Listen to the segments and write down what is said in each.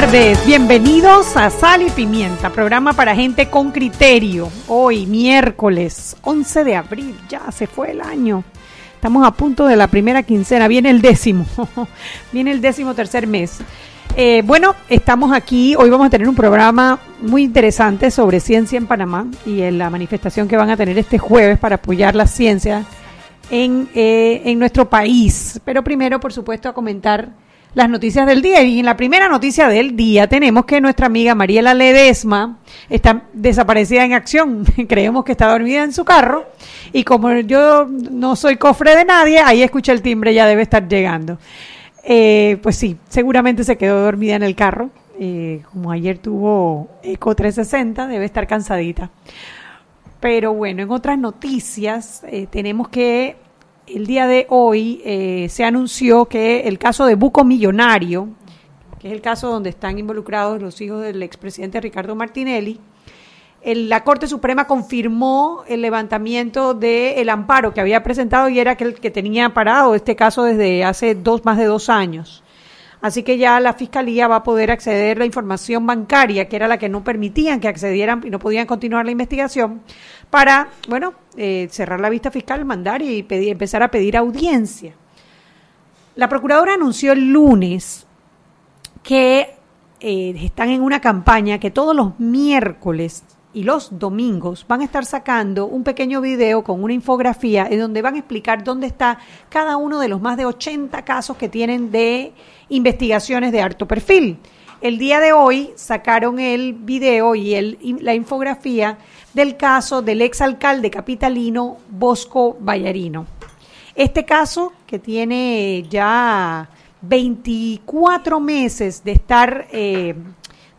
Tardes, bienvenidos a Sal y Pimienta, programa para gente con criterio. Hoy, miércoles 11 de abril, ya se fue el año. Estamos a punto de la primera quincena, viene el décimo, viene el décimo tercer mes. Eh, bueno, estamos aquí, hoy vamos a tener un programa muy interesante sobre ciencia en Panamá y en la manifestación que van a tener este jueves para apoyar la ciencia en, eh, en nuestro país. Pero primero, por supuesto, a comentar las noticias del día. Y en la primera noticia del día tenemos que nuestra amiga Mariela Ledesma está desaparecida en acción. Creemos que está dormida en su carro. Y como yo no soy cofre de nadie, ahí escucha el timbre, ya debe estar llegando. Eh, pues sí, seguramente se quedó dormida en el carro. Eh, como ayer tuvo Eco 360, debe estar cansadita. Pero bueno, en otras noticias eh, tenemos que el día de hoy eh, se anunció que el caso de Buco Millonario, que es el caso donde están involucrados los hijos del expresidente Ricardo Martinelli, el, la Corte Suprema confirmó el levantamiento del amparo que había presentado y era aquel que tenía parado este caso desde hace dos, más de dos años. Así que ya la Fiscalía va a poder acceder a la información bancaria, que era la que no permitían que accedieran y no podían continuar la investigación, para, bueno, eh, cerrar la vista fiscal, mandar y pedir, empezar a pedir audiencia. La Procuradora anunció el lunes que eh, están en una campaña que todos los miércoles y los domingos van a estar sacando un pequeño video con una infografía en donde van a explicar dónde está cada uno de los más de 80 casos que tienen de investigaciones de alto perfil. El día de hoy sacaron el video y el, la infografía del caso del exalcalde capitalino Bosco Vallarino. Este caso, que tiene ya 24 meses de estar, eh,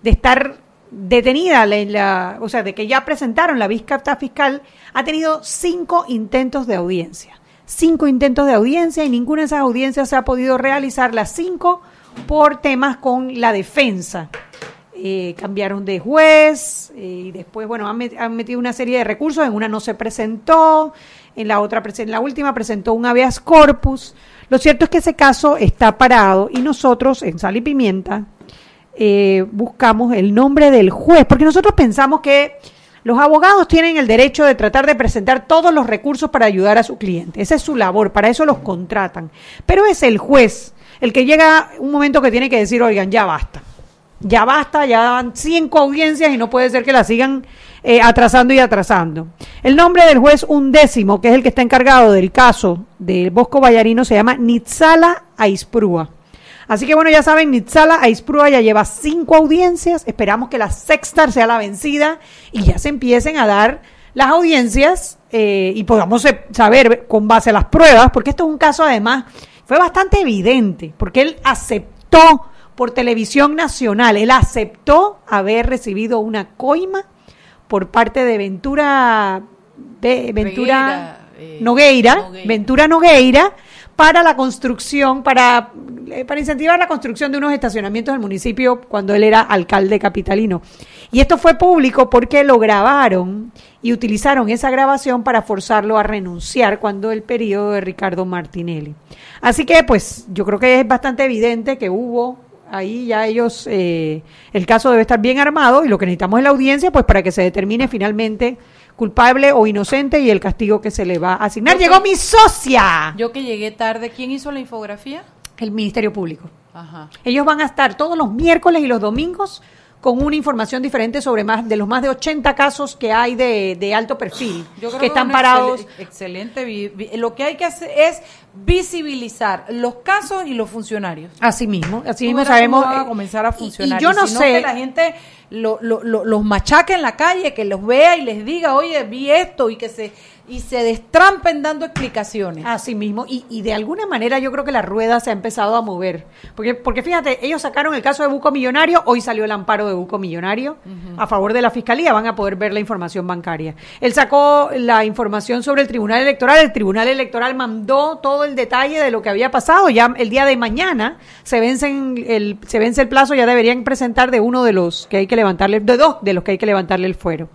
de estar detenida, la, la, o sea, de que ya presentaron la vista fiscal, ha tenido cinco intentos de audiencia. Cinco intentos de audiencia y ninguna de esas audiencias se ha podido realizar, las cinco por temas con la defensa. Eh, cambiaron de juez eh, y después, bueno, han, met, han, metido una serie de recursos, en una no se presentó, en la otra, en la última presentó un habeas corpus. Lo cierto es que ese caso está parado y nosotros en Sal y Pimienta eh, buscamos el nombre del juez, porque nosotros pensamos que los abogados tienen el derecho de tratar de presentar todos los recursos para ayudar a su cliente. Esa es su labor, para eso los contratan. Pero es el juez el que llega un momento que tiene que decir, oigan, ya basta. Ya basta, ya dan cinco audiencias y no puede ser que la sigan eh, atrasando y atrasando. El nombre del juez undécimo, que es el que está encargado del caso del Bosco Vallarino, se llama Nitzala Aisprúa. Así que bueno, ya saben, Nitzala Aisprúa ya lleva cinco audiencias, esperamos que la sexta sea la vencida y ya se empiecen a dar las audiencias eh, y podamos saber con base a las pruebas, porque esto es un caso además, fue bastante evidente, porque él aceptó por televisión nacional, él aceptó haber recibido una coima por parte de Ventura, de Ventura Nogueira, eh, Nogueira, Nogueira, Ventura Nogueira, para la construcción, para, para incentivar la construcción de unos estacionamientos del municipio cuando él era alcalde capitalino. Y esto fue público porque lo grabaron y utilizaron esa grabación para forzarlo a renunciar cuando el periodo de Ricardo Martinelli. Así que, pues, yo creo que es bastante evidente que hubo ahí ya ellos, eh, el caso debe estar bien armado y lo que necesitamos es la audiencia, pues, para que se determine finalmente culpable o inocente y el castigo que se le va a asignar. Llegó mi socia. Yo que llegué tarde, ¿quién hizo la infografía? El Ministerio Público. Ajá. Ellos van a estar todos los miércoles y los domingos con una información diferente sobre más de los más de 80 casos que hay de, de alto perfil, Yo creo que están parados. Excelente. Lo que hay que hacer es visibilizar los casos y los funcionarios. Así mismo, así mismo sabemos. Va a comenzar a funcionar. Y, y yo no sé. que la gente lo, lo, lo, los machaque en la calle, que los vea y les diga, oye, vi esto y que se y se destrampen dando explicaciones. Así mismo, y, y, de alguna manera yo creo que la rueda se ha empezado a mover. Porque, porque fíjate, ellos sacaron el caso de Buco Millonario, hoy salió el amparo de Buco Millonario a favor de la Fiscalía, van a poder ver la información bancaria. Él sacó la información sobre el Tribunal Electoral, el Tribunal Electoral mandó todo el detalle de lo que había pasado, ya el día de mañana se vence el, se vence el plazo, ya deberían presentar de uno de los que hay que levantarle, de dos de los que hay que levantarle el fuero.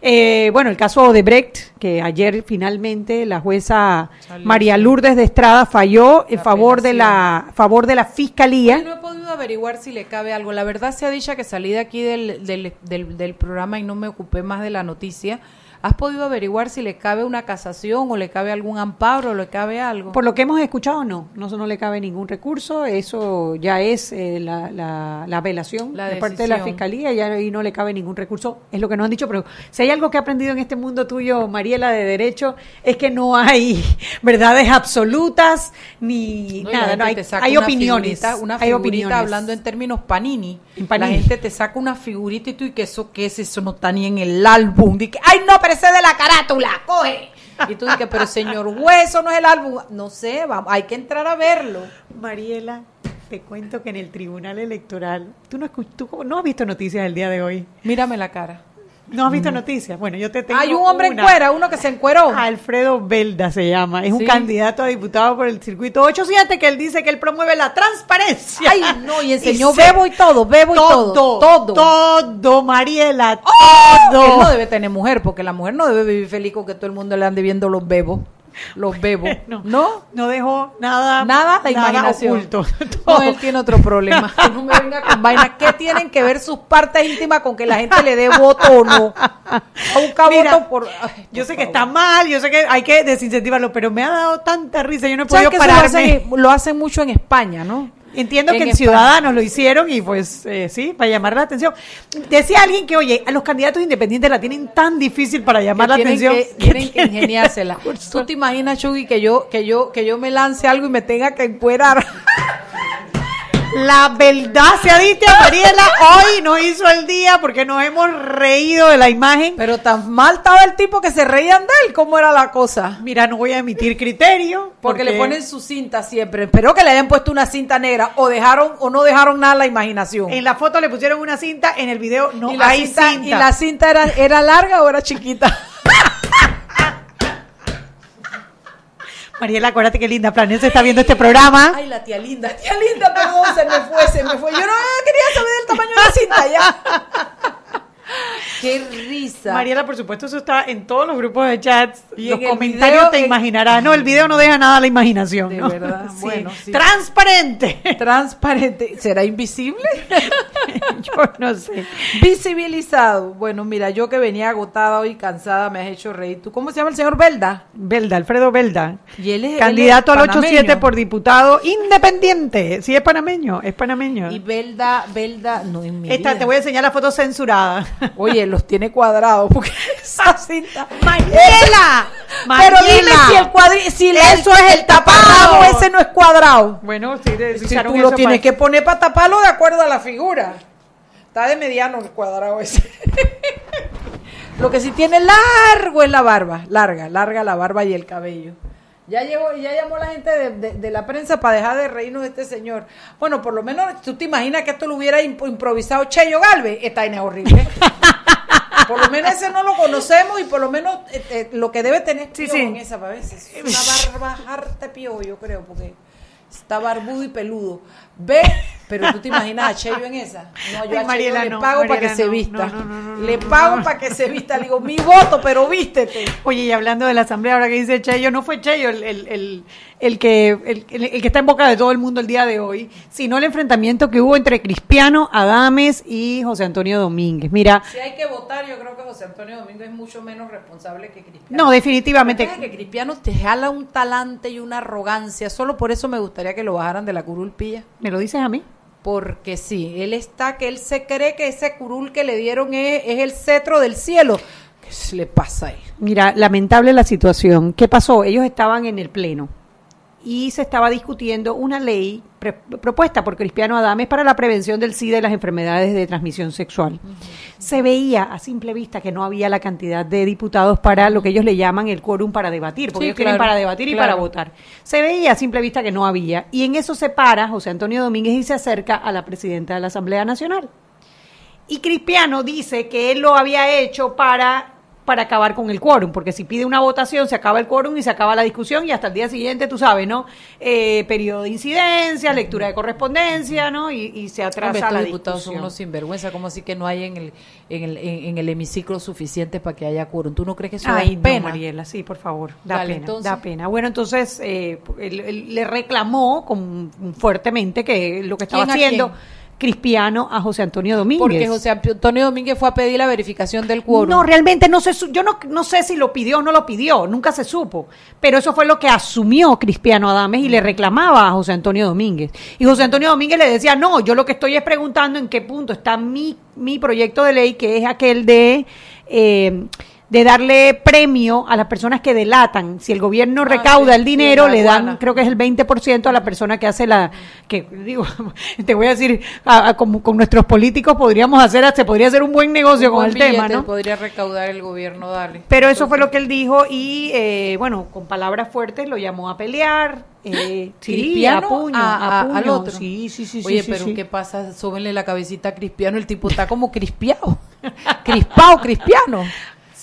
Eh, bueno, el caso de Brecht, que ayer finalmente la jueza María Lourdes de Estrada falló en favor de la favor de la fiscalía. no he podido averiguar si le cabe algo. La verdad se ha dicho que salí de aquí del, del, del, del programa y no me ocupé más de la noticia ¿Has podido averiguar si le cabe una casación o le cabe algún amparo o le cabe algo? Por lo que hemos escuchado, no. No, no le cabe ningún recurso. Eso ya es eh, la, la, apelación de parte de la Fiscalía. Ya ahí no le cabe ningún recurso. Es lo que nos han dicho. Pero si hay algo que he aprendido en este mundo tuyo, Mariela, de Derecho, es que no hay verdades absolutas ni nada. No, hay, hay opiniones. una hay opiniones. hablando en términos panini. La gente te saca una figurita y tú, ¿y que eso qué es? Eso no está ni en el álbum. que, ¡ay, no! De la carátula, coge. Y tú dices, pero señor Hueso no es el álbum. No sé, vamos, hay que entrar a verlo. Mariela, te cuento que en el Tribunal Electoral, tú no, tú no has visto noticias el día de hoy. Mírame la cara. ¿No has visto noticias? Bueno, yo te tengo. Hay un hombre en cuera, uno que se encueró. Alfredo Belda se llama. Es un candidato a diputado por el circuito 8 que él dice que él promueve la transparencia. Ay, no, y enseñó bebo y todo, bebo y todo. Todo. Todo, Mariela. ¡Oh! Todo. Él no debe tener mujer, porque la mujer no debe vivir feliz con que todo el mundo le ande viendo los bebos los bebos. No, no, no dejó nada, nada la imaginación. Oculto. No, él tiene otro problema. no me venga con vainas. ¿Qué tienen que ver sus partes íntimas con que la gente le dé voto o no? A por. yo sé que está mal, yo sé que hay que desincentivarlo, pero me ha dado tanta risa. Yo no he podido pararme. lo hacen mucho en España, ¿no? Entiendo que en Ciudadanos lo hicieron y pues eh, sí, para llamar la atención. Decía alguien que, oye, a los candidatos independientes la tienen tan difícil para llamar la atención. Que, tienen que ingeniársela. ¿Tú te imaginas, Chugui, que yo, que yo, que yo me lance algo y me tenga que encuerar? La verdad se ha dicho, Mariela, hoy nos hizo el día porque nos hemos reído de la imagen. Pero tan mal estaba el tipo que se reían de él, ¿cómo era la cosa? Mira, no voy a emitir criterio. Porque, le ponen su cinta siempre. Espero que le hayan puesto una cinta negra o dejaron o no dejaron nada a la imaginación. En la foto le pusieron una cinta, en el video no hay cinta, ¿Y la cinta era, era larga o era chiquita? Mariela, acuérdate qué linda Planeta está viendo este programa. Ay, la tía linda, tía linda, perdón, se me fue, se me fue. Yo no quería saber el tamaño de la cinta ya. Qué risa. Mariela, por supuesto, eso está en todos los grupos de chats. Y los comentarios te imaginarás. No, el video no deja nada a la imaginación. De verdad. Bueno, Transparente. Transparente. ¿Será invisible? yo no sé. Visibilizado. Bueno, mira, yo que venía agotada hoy, cansada, me has hecho reír. ¿Tú cómo se llama el señor Belda? Belda, Alfredo Belda. Y él es candidato al 8-7 por diputado independiente. Sí, es panameño, es panameño. Y Belda, Belda, no en mi Esta, te voy a enseñar la foto censurada. Oye, los tiene cuadrados porque esa cinta. ¡Mariela! Pero dime si el cuadrito, si eso es el tapado, ese no es cuadrado. Bueno, sí, si tú lo tienes que poner para taparlo de acuerdo a la figura. Está de mediano el cuadrado ese. lo que sí tiene largo es la barba, larga, larga la barba y el cabello. Ya, llegó, ya llamó la gente de, la prensa para dejar de reírnos de este señor. Bueno, por lo menos tú te imaginas que esto lo hubiera improvisado Cheyo Galvez. Esta es horrible. por lo menos ese no lo conocemos y por lo menos eh, eh, lo que debe tener sí, en esa a veces. Una barba harta pío, yo creo, porque está barbudo y peludo. Ve, pero tú te imaginas a Cheyo en esa. No, yo a Cheyo le pago para que se vista. le pago para que se vista. Le digo, mi voto, pero vístete. Oye, y hablando de la asamblea, ahora que dice Cheyo, no fue Cheyo el, el, el, que, el, que está en boca de todo el mundo el día de hoy, sino el enfrentamiento que hubo entre Cristiano Adames y José Antonio Domínguez. Mira. Si hay que votar, yo creo que José Antonio Domínguez es mucho menos responsable que Cristiano. No, definitivamente. que Cristiano te jala un talante y una arrogancia. Solo por eso me gustaría que lo bajaran de la curulpilla. ¿Me lo dices a mí? Porque sí, él está, que él se cree que ese curul que le dieron es, el cetro del cielo. ¿Qué le pasa ahí? Mira, lamentable la situación. ¿Qué pasó? Ellos estaban en el pleno y se estaba discutiendo una ley propuesta por Cristiano Adames para la prevención del SIDA y las enfermedades de transmisión sexual. Se veía a simple vista que no había la cantidad de diputados para lo que ellos le llaman el quórum para debatir, porque ellos quieren para debatir y para votar. Se veía a simple vista que no había, y en eso se para José Antonio Domínguez y se acerca a la presidenta de la Asamblea Nacional Y Cristiano dice que él lo había hecho para para acabar con el quórum, porque si pide una votación se acaba el quórum y se acaba la discusión y hasta el día siguiente, tú sabes, ¿no? Eh, periodo de incidencia, lectura de correspondencia, ¿no? Y, se atrasa Hombre, la diputados son unos sinvergüenza, como así que no hay en el, en el, en, en el hemiciclo suficiente para que haya quórum. ¿Tú no crees que eso Ay, da no, pena? Mariela, sí, por favor, da Dale, pena, entonces. da pena. Bueno, entonces eh, él- él le reclamó con, fuertemente que lo que estaba ¿Quién a haciendo? Crispiano a José Antonio Domínguez. Porque José Antonio Domínguez fue a pedir la verificación del quórum. No, realmente no su- yo no, no sé si lo pidió o no lo pidió, nunca se supo, pero eso fue lo que asumió Cristiano Adames y le reclamaba a José Antonio Domínguez. Y José Antonio Domínguez le decía, no, yo lo que estoy es preguntando en qué punto está mi, mi proyecto de ley, que es aquel de... eh, de darle premio a las personas que delatan. Si el gobierno Ah, recauda sí, el dinero, le dan, creo que es el 20% a la persona que hace la, que digo, te voy a decir, a- a- con nuestros políticos podríamos hacer, se podría hacer un buen negocio Un con buen el tema, ¿no? podría recaudar el gobierno, dale. Pero eso fue lo que él dijo y, eh, bueno, con palabras fuertes lo llamó a pelear. Eh, sí, a puño, a- a a- puño. al otro. Sí, sí, sí. Oye, sí, pero. ¿qué pasa? Súbenle la cabecita a Crispiano, el tipo está como crispiado. Crispado, Crispiano.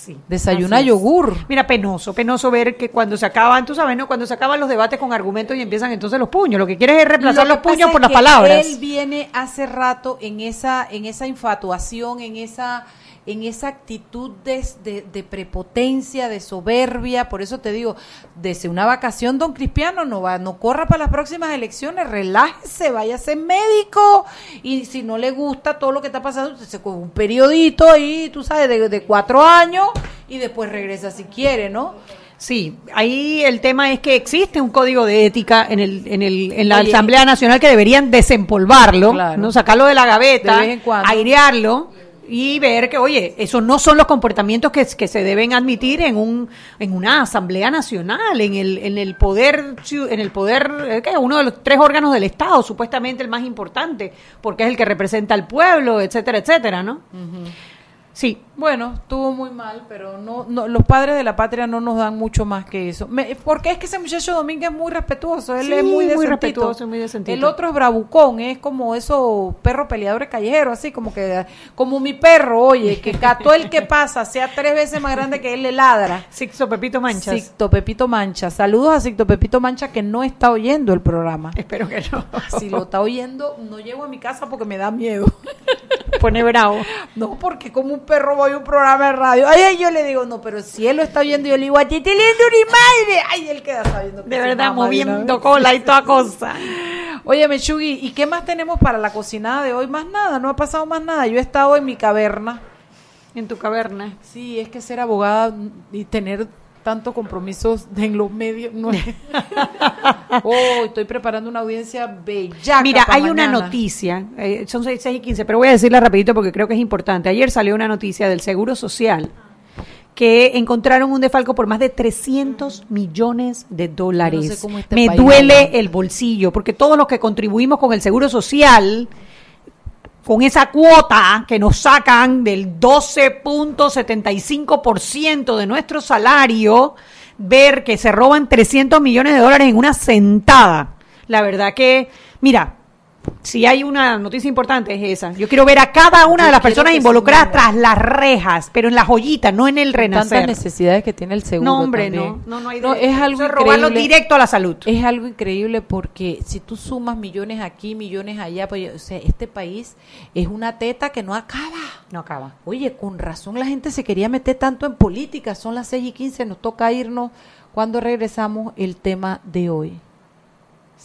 Sí, Desayuna yogur. Mira, penoso, penoso ver que cuando se acaban, tú sabes, ¿no? Cuando se acaban los debates con argumentos y empiezan entonces los puños. Lo que quieres es reemplazar Lo los puños por las palabras. Él viene hace rato en esa, en esa infatuación, en esa, en esa actitud de, de- de prepotencia, de soberbia. Por eso te digo, desde una vacación, don Cristiano, no va, no corra para las próximas elecciones, relájese, vaya a ser médico. Y si no le gusta todo lo que está pasando, se coge un periodito ahí, tú sabes, de, de cuatro años, y después regresa si quiere, ¿no? Sí, ahí el tema es que existe un código de ética en el, en el, en la Oye. Asamblea Nacional que deberían desempolvarlo, Claro. no sacarlo de la gaveta, De airearlo y ver que, oye, esos no son los comportamientos que, que se deben admitir en un, en una Asamblea Nacional, en el, en el poder, en el poder, eh, ¿qué? uno de los tres órganos del Estado, supuestamente el más importante, porque es el que representa al pueblo, etcétera, etcétera, ¿no? Sí, Bueno, estuvo muy mal, pero no, no, los padres de la patria no nos dan mucho más que eso. Me- porque es que ese muchacho Domínguez es muy respetuoso, él Sí, es muy muy respetuoso, muy decentito. El otro es bravucón, es como esos perros peleadores callejeros, así como que, como mi perro, oye, que todo el que pasa sea tres veces más grande que él le ladra. Sixto Pepito Manchas. Sicto Pepito Mancha. Saludos a Sicto Pepito Mancha que no está oyendo el programa. Espero que no. Si lo está oyendo, no llego a mi casa porque me da miedo. Pone bravo. No, porque como un perro voy a un programa de radio. Ay, ay, yo le digo, no, pero si él lo está viendo, yo le digo, a ti te lindo mi madre. Ay, él queda sabiendo que De verdad, moviendo cola y toda cosa. Oye, Mechugi, ¿y qué más tenemos para la cocinada de hoy? Más nada, no ha pasado más nada. Yo he estado en mi caverna. En tu caverna. Sí, es que ser abogada y tener tantos compromisos en los medios no es... oh, estoy preparando una audiencia bella. Mira, hay una noticia, eh, son 6, y 15, pero voy a decirla rapidito porque creo que es importante. Ayer salió una noticia del Seguro Social que encontraron un defalco por más de 300 millones de dólares. No sé este Me duele el bolsillo porque todos los que contribuimos con el Seguro Social con esa cuota que nos sacan del 12.75% de nuestro salario, ver que se roban 300 millones de dólares en una sentada. La verdad que, mira, si hay una noticia importante es esa. Yo quiero ver a cada una Yo de las personas involucradas tras las rejas, pero en la joyita, no en el Tantas renacer. necesidades que tiene el seguro No, hombre, también. no, no, no hay No, es algo Eso robarlo directo a la salud. Es algo increíble porque si tú sumas millones aquí, millones allá, pues, o sea, este país es una teta que no acaba. No acaba. Oye, con razón la gente se quería meter tanto en política. Son las 6 y 15, nos toca irnos cuando regresamos el tema de hoy.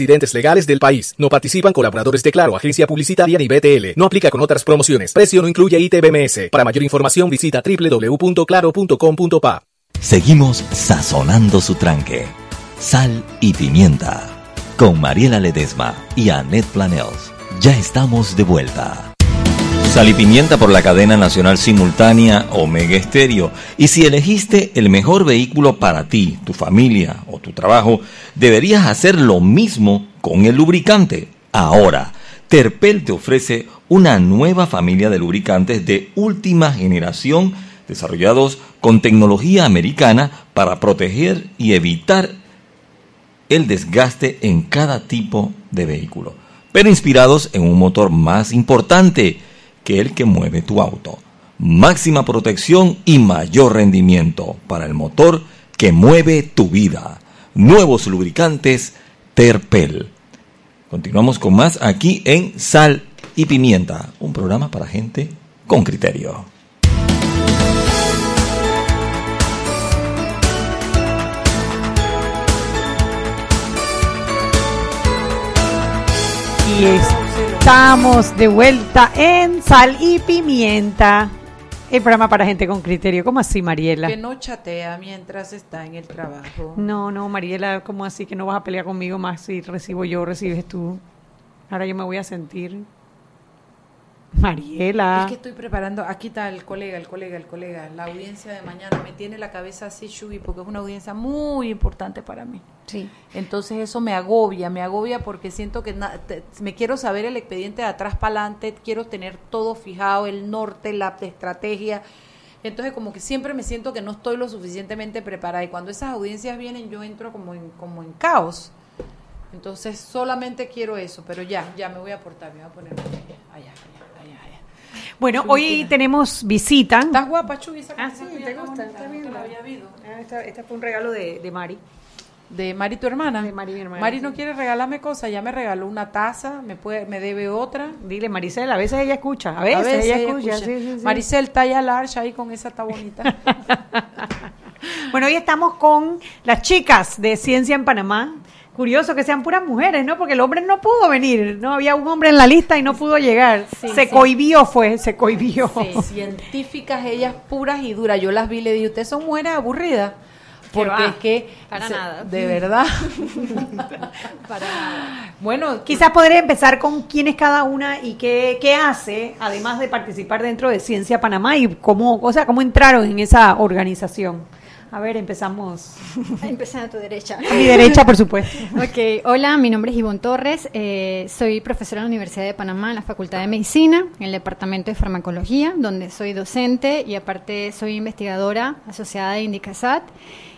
residentes legales del país. No participan colaboradores de Claro, agencia publicitaria ni BTL. No aplica con otras promociones. Precio no incluye ITBMS. Para mayor información visita www.claro.com.pa. Seguimos sazonando su tranque. Sal y pimienta. Con Mariela Ledesma y Annette Planels. Ya estamos de vuelta. Sal y pimienta por la cadena nacional simultánea Omega Estéreo. Y si elegiste el mejor vehículo para ti, tu familia o tu trabajo, deberías hacer lo mismo con el lubricante. Ahora, Terpel te ofrece una nueva familia de lubricantes de última generación desarrollados con tecnología americana para proteger y evitar el desgaste en cada tipo de vehículo, pero inspirados en un motor más importante que el que mueve tu auto. Máxima protección y mayor rendimiento para el motor que mueve tu vida. Nuevos lubricantes Terpel. Continuamos con más aquí en Sal y Pimienta, un programa para gente con criterio. Y estamos de vuelta en Sal y Pimienta. El programa para gente con criterio. ¿Cómo así, Mariela? Que no chatea mientras está en el trabajo. No, no, Mariela, ¿cómo así que no vas a pelear conmigo más si recibo yo, recibes tú? Ahora yo me voy a sentir. Mariela. Es que estoy preparando, aquí está el colega, el colega, el colega, la audiencia de mañana me tiene la cabeza así, Shubi, porque es una audiencia muy importante para mí. Sí. Entonces eso me agobia, me agobia porque siento que na- te- me quiero saber el expediente de atrás para adelante, quiero tener todo fijado, el norte, la estrategia. Entonces como que siempre me siento que no estoy lo suficientemente preparada y cuando esas audiencias vienen yo entro como en, como en caos. Entonces solamente quiero eso, pero ya, ya me voy a aportar, me voy a poner allá, allá, Bueno, hoy tenemos visita. ¿Estás guapa, Chuy? esa Ah, sí, ¿te gusta? bonita, Está no bien, Mari. había visto. Esta, esta fue un regalo de, de Mari. De Mari, tu hermana. De Mari, mi hermana, Mari no quiere regalarme cosas, ya me regaló una taza, me puede, me debe otra. Dile, Maricela, a veces ella escucha. A veces, A veces ella, ella escucha. escucha. sí, sí, sí. Maricel, talla large ahí con esa está bonita. Bueno, hoy estamos con las chicas de Ciencia en Panamá. Curioso que sean puras mujeres, ¿no? Porque el hombre no pudo venir. No había un hombre en la lista y no pudo llegar. Sí, se sí. cohibió, fue, se cohibió. Científicas ellas puras y duras. Yo las vi y le dije, ustedes son mujeres aburridas. Porque va? es que... Para se- nada. De verdad. Para nada. bueno, Quizás podría empezar con quién es cada una y qué, qué hace, además de participar dentro de Ciencia Panamá y cómo, o sea, cómo entraron en esa organización. A ver, empezamos. Empezando a tu derecha. A mi derecha, por supuesto. Ok, hola, mi nombre es Ivonne Torres, eh, soy profesora en la Universidad de Panamá, en la Facultad de Medicina, en el Departamento de Farmacología, donde soy docente y aparte soy investigadora asociada de Indicasat.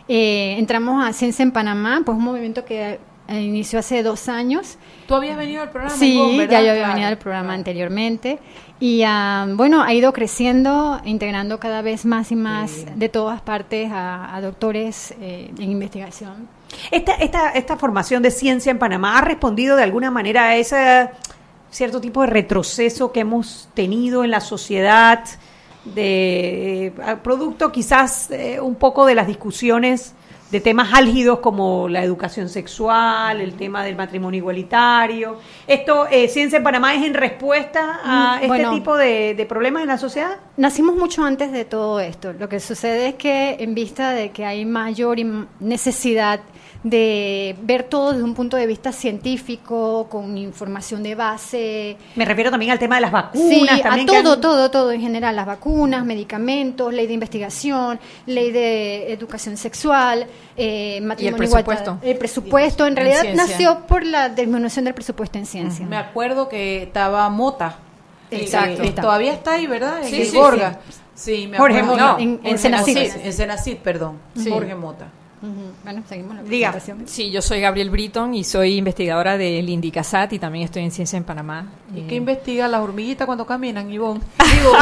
Eh, entramos a Ciencia en Panamá, pues un movimiento que inició hace dos años. tú habías venido al programa. Sí, ya yo había Claro, venido al programa claro. anteriormente y ah, bueno, ha ido creciendo, integrando cada vez más y más de todas partes a, a doctores eh, en investigación. Esta, esta, esta formación de ciencia en Panamá ha respondido de alguna manera a ese cierto tipo de retroceso que hemos tenido en la sociedad de eh, producto quizás eh, un poco de las discusiones de temas álgidos como la educación sexual, el tema del matrimonio igualitario. Esto, eh, Ciencia en Panamá, es en respuesta a Mm, este bueno. tipo de, de problemas en la sociedad. Nacimos mucho antes de todo esto. Lo que sucede es que en vista de que hay mayor necesidad de ver todo desde un punto de vista científico, con información de base, Me refiero también al tema de las vacunas. Sí, también a que todo, han- todo, todo en general, las vacunas, medicamentos, ley de investigación, ley de educación sexual, eh, matrimonio presupuesto. igualitario. El presupuesto, en En realidad ciencia. nació por la disminución del presupuesto en ciencia. Me acuerdo que estaba Mota. Exacto. Eh, eh, todavía está ahí, ¿verdad? En Sí, el sí, Gorga. Sí, me Jorge acuerdo. Mota. No, En- en Jorge Senacid. Mota, En Senacid, perdón. Sí. Jorge Mota. Bueno, seguimos la Diga. presentación. Sí, yo soy Gabriel Britton y soy investigadora del Indicasat y también estoy en Ciencia en Panamá. ¿Y Eh, qué investiga las hormiguitas cuando caminan, Ivonne? Digo,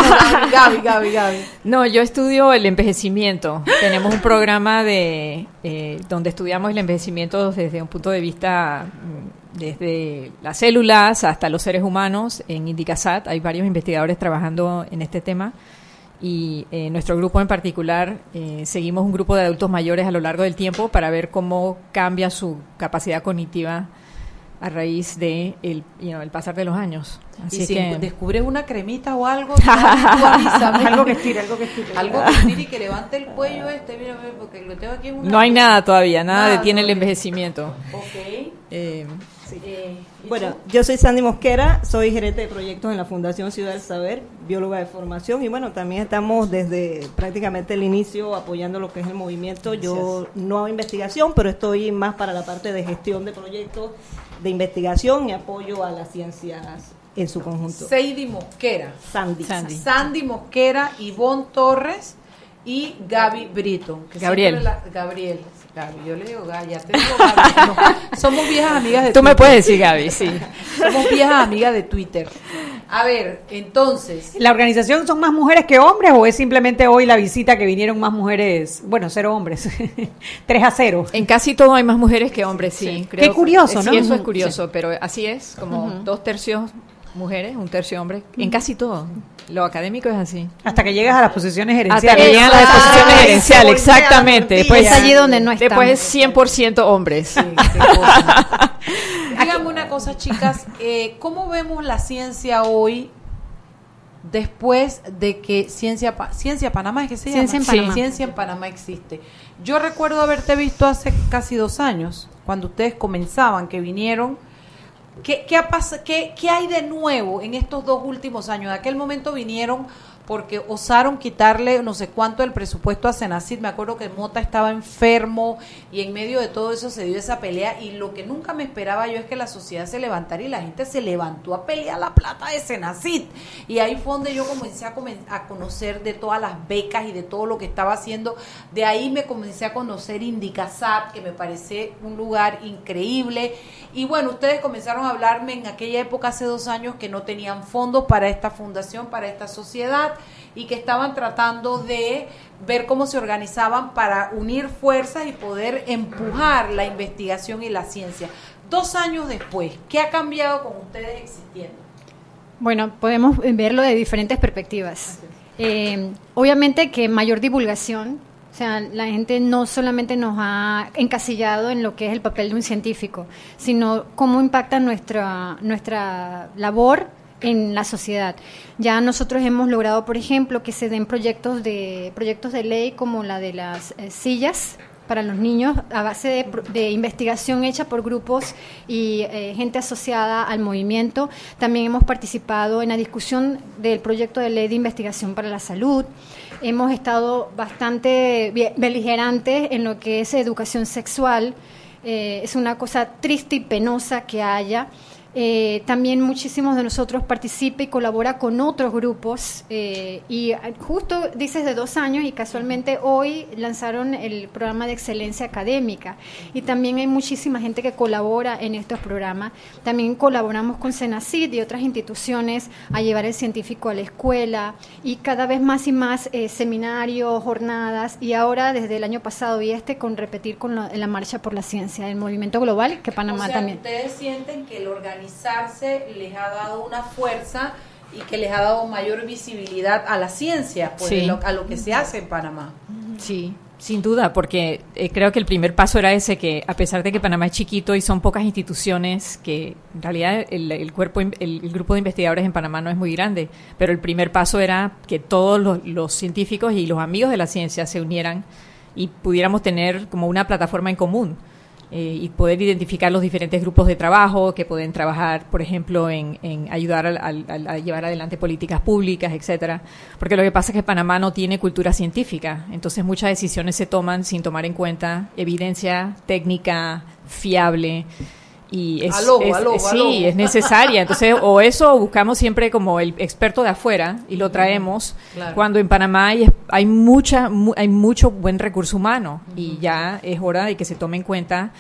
Gaby, Gaby, Gaby. No, yo estudio el envejecimiento. Tenemos un programa de eh, donde estudiamos el envejecimiento desde un punto de vista mm, desde las células hasta los seres humanos en Indicasat. Hay varios investigadores trabajando en este tema y eh, nuestro grupo en particular eh, seguimos un grupo de adultos mayores a lo largo del tiempo para ver cómo cambia su capacidad cognitiva a raíz de el, you know, el pasar de los años. Así y si que descubres una cremita o algo, tú avísame. Algo que estire, algo que estire. Algo que estire y que levante el cuello este, mira, porque lo tengo aquí en una... no hay nada todavía, nada, Nada detiene el envejecimiento. Ok. Eh, Eh, ¿y Bueno, tú? yo soy Sandy Mosquera, soy gerente de proyectos en la Fundación Ciudad del Saber, bióloga de formación y bueno, también estamos desde prácticamente el inicio apoyando lo que es el movimiento. Yo no hago investigación, pero estoy más para la parte de gestión de proyectos de investigación y apoyo a las ciencias en su conjunto. Seidi Mosquera. Sandy. Sandy. Sandy Mosquera, Ivonne Torres y Gaby Brito. que Gabriel. la- Gabriel. Gaby, yo le digo Gaby, ya te digo Gaby. No, somos viejas amigas de Tú me Twitter. puedes decir, Gaby, sí. Somos viejas amigas de Twitter. A ver, entonces, ¿La organización son más mujeres que hombres o es simplemente hoy la visita que vinieron más mujeres? Bueno, cero hombres. Tres a cero. En casi todo hay más mujeres que hombres, sí. creo. Qué curioso, Sí, ¿no? eso es curioso, pero así es, como dos tercios mujeres, un tercio hombres, en casi todo. Lo académico es así. Hasta que llegas a las posiciones Hasta gerenciales. que llegan a las posiciones gerenciales, exactamente. Después, Es allí donde no después es estamos. 100% hombres. cosa. díganme una cosa, chicas, eh, ¿cómo vemos la ciencia hoy después de que Ciencia, Pa- Ciencia Panamá es que se Ciencia llama? en Panamá. Ciencia en Panamá existe. Yo recuerdo haberte visto hace casi dos años, cuando ustedes comenzaban, que vinieron. ¿Qué, qué, ha qué- qué hay de nuevo en estos dos últimos años? En aquel momento vinieron porque osaron quitarle no sé cuánto del presupuesto a Senacid. Me acuerdo que Mota estaba enfermo y en medio de todo eso se dio esa pelea. Y lo que nunca me esperaba yo es que la sociedad se levantara y la gente se levantó a pelear la plata de Senacid. Y ahí fue donde yo comencé a, a conocer de todas las becas y de todo lo que estaba haciendo. De ahí me comencé a conocer Indicasat, que me parece un lugar increíble. Y bueno, ustedes comenzaron a hablarme en aquella época, hace dos años, que no tenían fondos para esta fundación, para esta sociedad, y que estaban tratando de ver cómo se organizaban para unir fuerzas y poder empujar la investigación y la ciencia. Dos años después, ¿qué ha cambiado con ustedes existiendo? Bueno, podemos verlo de diferentes perspectivas. Eh, obviamente que mayor divulgación, o sea, la gente no solamente nos ha encasillado en lo que es el papel de un científico, sino cómo impacta nuestra, nuestra labor en la sociedad. Ya nosotros hemos logrado, por ejemplo, que se den proyectos de proyectos de ley como la de las eh, sillas para los niños a base de, de investigación hecha por grupos y eh, gente asociada al movimiento. También hemos participado en la discusión del proyecto de ley de investigación para la salud. Hemos estado bastante beligerantes en lo que es educación sexual. Eh, es una cosa triste y penosa que haya. Eh, también muchísimos de nosotros participa y colabora con otros grupos eh, y eh, justo dices de dos años y casualmente hoy lanzaron el programa de excelencia académica y también hay muchísima gente que colabora en estos programas. También colaboramos con Senacid y otras instituciones a llevar el científico a la escuela y cada vez más y más eh, seminarios, jornadas y ahora desde el año pasado y este con repetir con la, la marcha por la ciencia, el movimiento global que Panamá o sea, también. ustedes sienten que el organizarse les ha dado una fuerza y que les ha dado mayor visibilidad a la ciencia, pues, Sí. lo- a lo que se hace en Panamá. Sí, sin duda, porque eh, creo que el primer paso era ese, que a pesar de que Panamá es chiquito y son pocas instituciones, que en realidad el, el cuerpo, el, el grupo de investigadores en Panamá no es muy grande, pero el primer paso era que todos los, los científicos y los amigos de la ciencia se unieran y pudiéramos tener como una plataforma en común. Eh, y poder identificar los diferentes grupos de trabajo que pueden trabajar, por ejemplo, en, ayudar al- a, llevar adelante políticas públicas, etcétera. Porque lo que pasa es que Panamá no tiene cultura científica, entonces muchas decisiones se toman sin tomar en cuenta evidencia técnica fiable y es, sí, es necesaria. Entonces, o eso o buscamos siempre como el experto de afuera y lo traemos Claro. cuando en Panamá hay, hay mucha mu- hay mucho buen recurso humano y ya es hora de que se tome en cuenta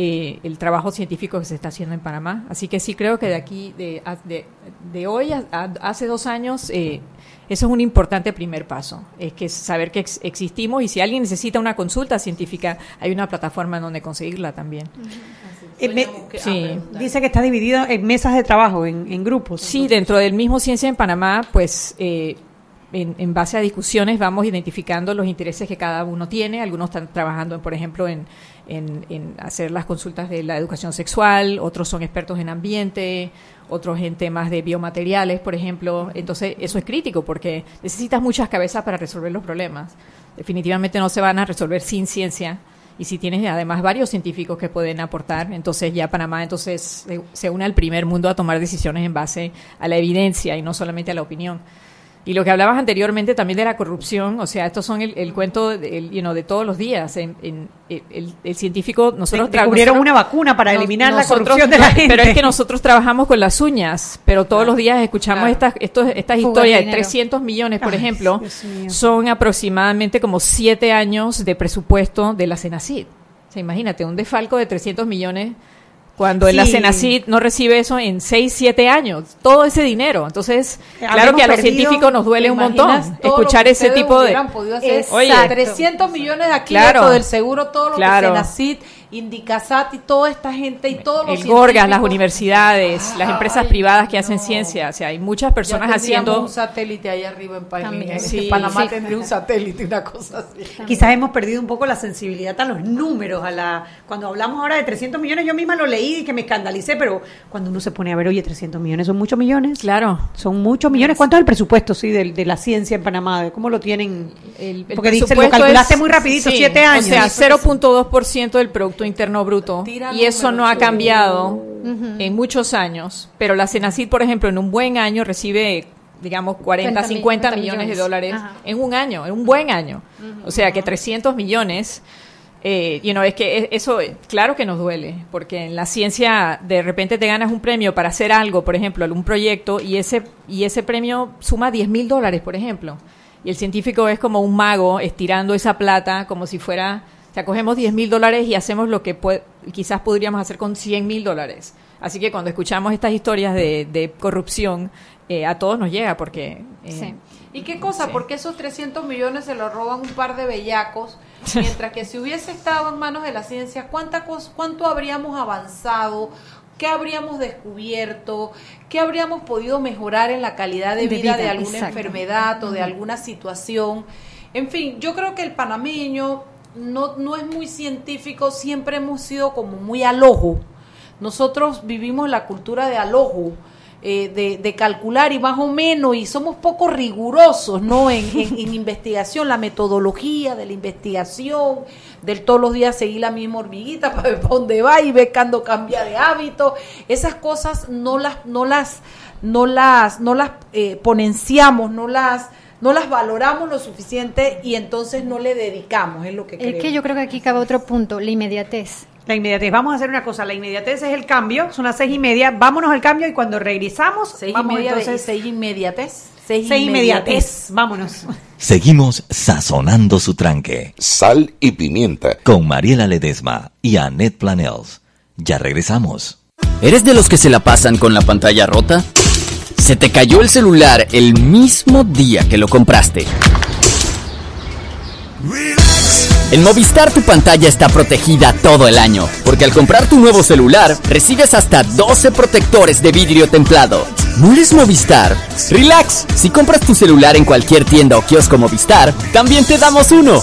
eh, el trabajo científico que se está haciendo en Panamá. Así que sí creo que de aquí, de, a- de, de hoy a, a- hace dos años, eh, eso es un importante primer paso, es que saber que ex- existimos y si alguien necesita una consulta científica, hay una plataforma en donde conseguirla también. Eh, me- Sí. dice que está dividido en mesas de trabajo, en, en grupos. Sí, dentro del mismo Ciencia en Panamá, pues eh, en, en base a discusiones vamos identificando los intereses que cada uno tiene. Algunos están trabajando, por ejemplo, en, en- en hacer las consultas de la educación sexual, otros son expertos en ambiente, otros en temas de biomateriales, por ejemplo. Entonces, eso es crítico porque necesitas muchas cabezas para resolver los problemas. Definitivamente no se van a resolver sin ciencia. Y si tienes además varios científicos que pueden aportar, entonces ya Panamá entonces se, une al primer mundo a tomar decisiones en base a la evidencia y no solamente a la opinión. Y lo que hablabas anteriormente también de la corrupción, o sea, estos son el, el cuento de, el- you know, de todos los días. En, en- el, el científico, nosotros descubrieron una vacuna para nos- eliminar la corrupción de la gente. Pero es que nosotros trabajamos con las uñas, pero todos los días escuchamos Claro. estas, estos, estas Fuga historias de dinero. 300 millones, por Ay, ejemplo, son aproximadamente como siete años de presupuesto de la Senacid. O sea, imagínate, un desfalco de 300 millones cuando en la Sí. Senacid no recibe eso en 6, 7 años, todo ese dinero. Entonces, claro Habíamos que a los científicos nos duele ¿Te un montón escuchar ese tipo de... podido hacer? Oye, 300 millones de aquí Claro. dentro del seguro, todo lo Claro. que Senacid, Indicasat y toda esta gente y todos los el Gorgas, las universidades, las Ay, empresas privadas que no. hacen ciencia, o sea, hay muchas Ya personas tendríamos haciendo... un satélite ahí arriba en Panamá. También. En Sí. Panamá Sí. tendría un satélite, una cosa así. Quizás hemos perdido un poco la sensibilidad a los números, a la cuando hablamos ahora de 300 millones, yo misma lo leí y que me escandalicé, pero cuando uno se pone a ver, oye, 300 millones son muchos millones. Claro. Son muchos millones. ¿Cuánto es el presupuesto, sí, de, de la ciencia en Panamá? ¿De ¿Cómo lo tienen? El- el Porque dice, lo calculaste es- muy rapidito, sí, siete años. O sea, Eso es- 0.2% del Producto Interno Bruto. Tira y eso no ha cambiado en muchos años. Pero la Senacid, por ejemplo, en un buen año recibe, digamos, 40, 50 50 millones. millones de dólares Ajá. en un año, en un buen año. O sea, que 300 millones... Eh, you know, es que e- eso, eh, claro que nos duele, porque en la ciencia de repente te ganas un premio para hacer algo, por ejemplo, algún proyecto, y ese, y ese premio suma 10 mil dólares, por ejemplo. Y el científico es como un mago estirando esa plata como si fuera, o sea, cogemos 10 mil dólares y hacemos lo que quizás podríamos hacer con 100 mil dólares. Así que cuando escuchamos estas historias de, de corrupción, eh, a todos nos llega, porque... eh, Sí. ¿Y qué cosa? Sí. Porque esos 300 millones se los roban un par de bellacos, mientras que si hubiese estado en manos de la ciencia, ¿cuánta cos- ¿cuánto habríamos avanzado? ¿Qué habríamos descubierto? ¿Qué habríamos podido mejorar en la calidad de De vida, vida, de alguna enfermedad o de alguna situación? En fin, yo creo que el panameño no, no es muy científico, siempre hemos sido como muy al ojo. Nosotros vivimos la cultura de al ojo. eh, de, de calcular y más o menos, y somos poco rigurosos, ¿no? En, en- en investigación, la metodología de la investigación, del todos los días seguir la misma hormiguita para ver para dónde va y ver cuando cambia de hábito. Esas cosas no las, no las, no las, no las eh, ponenciamos, no las, no las valoramos lo suficiente y entonces no le dedicamos, es lo que creo. Es que yo creo que aquí cabe otro punto, la inmediatez. La inmediatez. Vamos a hacer una cosa. La inmediatez es el cambio. Son las seis y media. Vámonos al cambio y cuando regresamos, Seis y media de- entonces. seis inmediatez. Seis, seis inmediatez. Vámonos. Seguimos sazonando su tranque. Sal y pimienta. Con Mariela Ledesma y Annette Planels. Ya regresamos. ¿Eres de los que se la pasan con la pantalla rota? ¿Se te cayó el celular el mismo día que lo compraste? En Movistar tu pantalla está protegida todo el año, porque al comprar tu nuevo celular recibes hasta 12 protectores de vidrio templado. ¿No eres Movistar? Relax, si compras tu celular en cualquier tienda o kiosco Movistar, también te damos uno.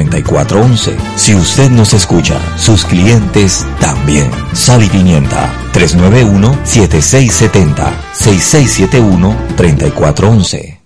6671-3411. Si usted nos escucha, sus clientes también. Sal y Pimienta 391-7670 6671-3411.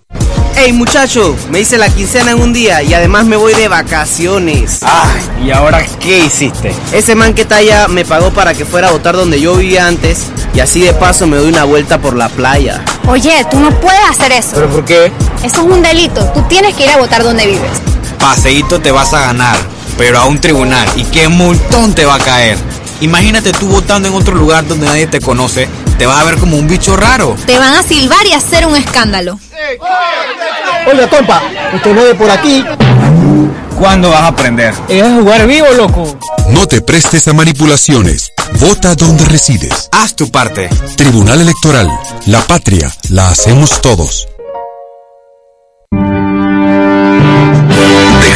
Hey muchacho, me hice la quincena en un día y además me voy de vacaciones. Ay, ¿y ahora qué hiciste? Ese man que está me pagó para que fuera a votar donde yo vivía antes y así de paso me doy una vuelta por la playa. Oye, tú no puedes hacer eso. ¿Pero por qué? Eso es un delito. Tú tienes que ir a votar donde vives. Paseíto te vas a ganar, pero a un tribunal. ¿Y qué multón te va a caer? Imagínate tú votando en otro lugar donde nadie te conoce, te vas a ver como un bicho raro. Te van a silbar y hacer un escándalo. Oiga, compa, usted no ve por aquí. ¿Cuándo vas a aprender? Es a jugar vivo, loco. No te prestes a manipulaciones. Vota donde resides. Haz tu parte. Tribunal Electoral. La patria la hacemos todos.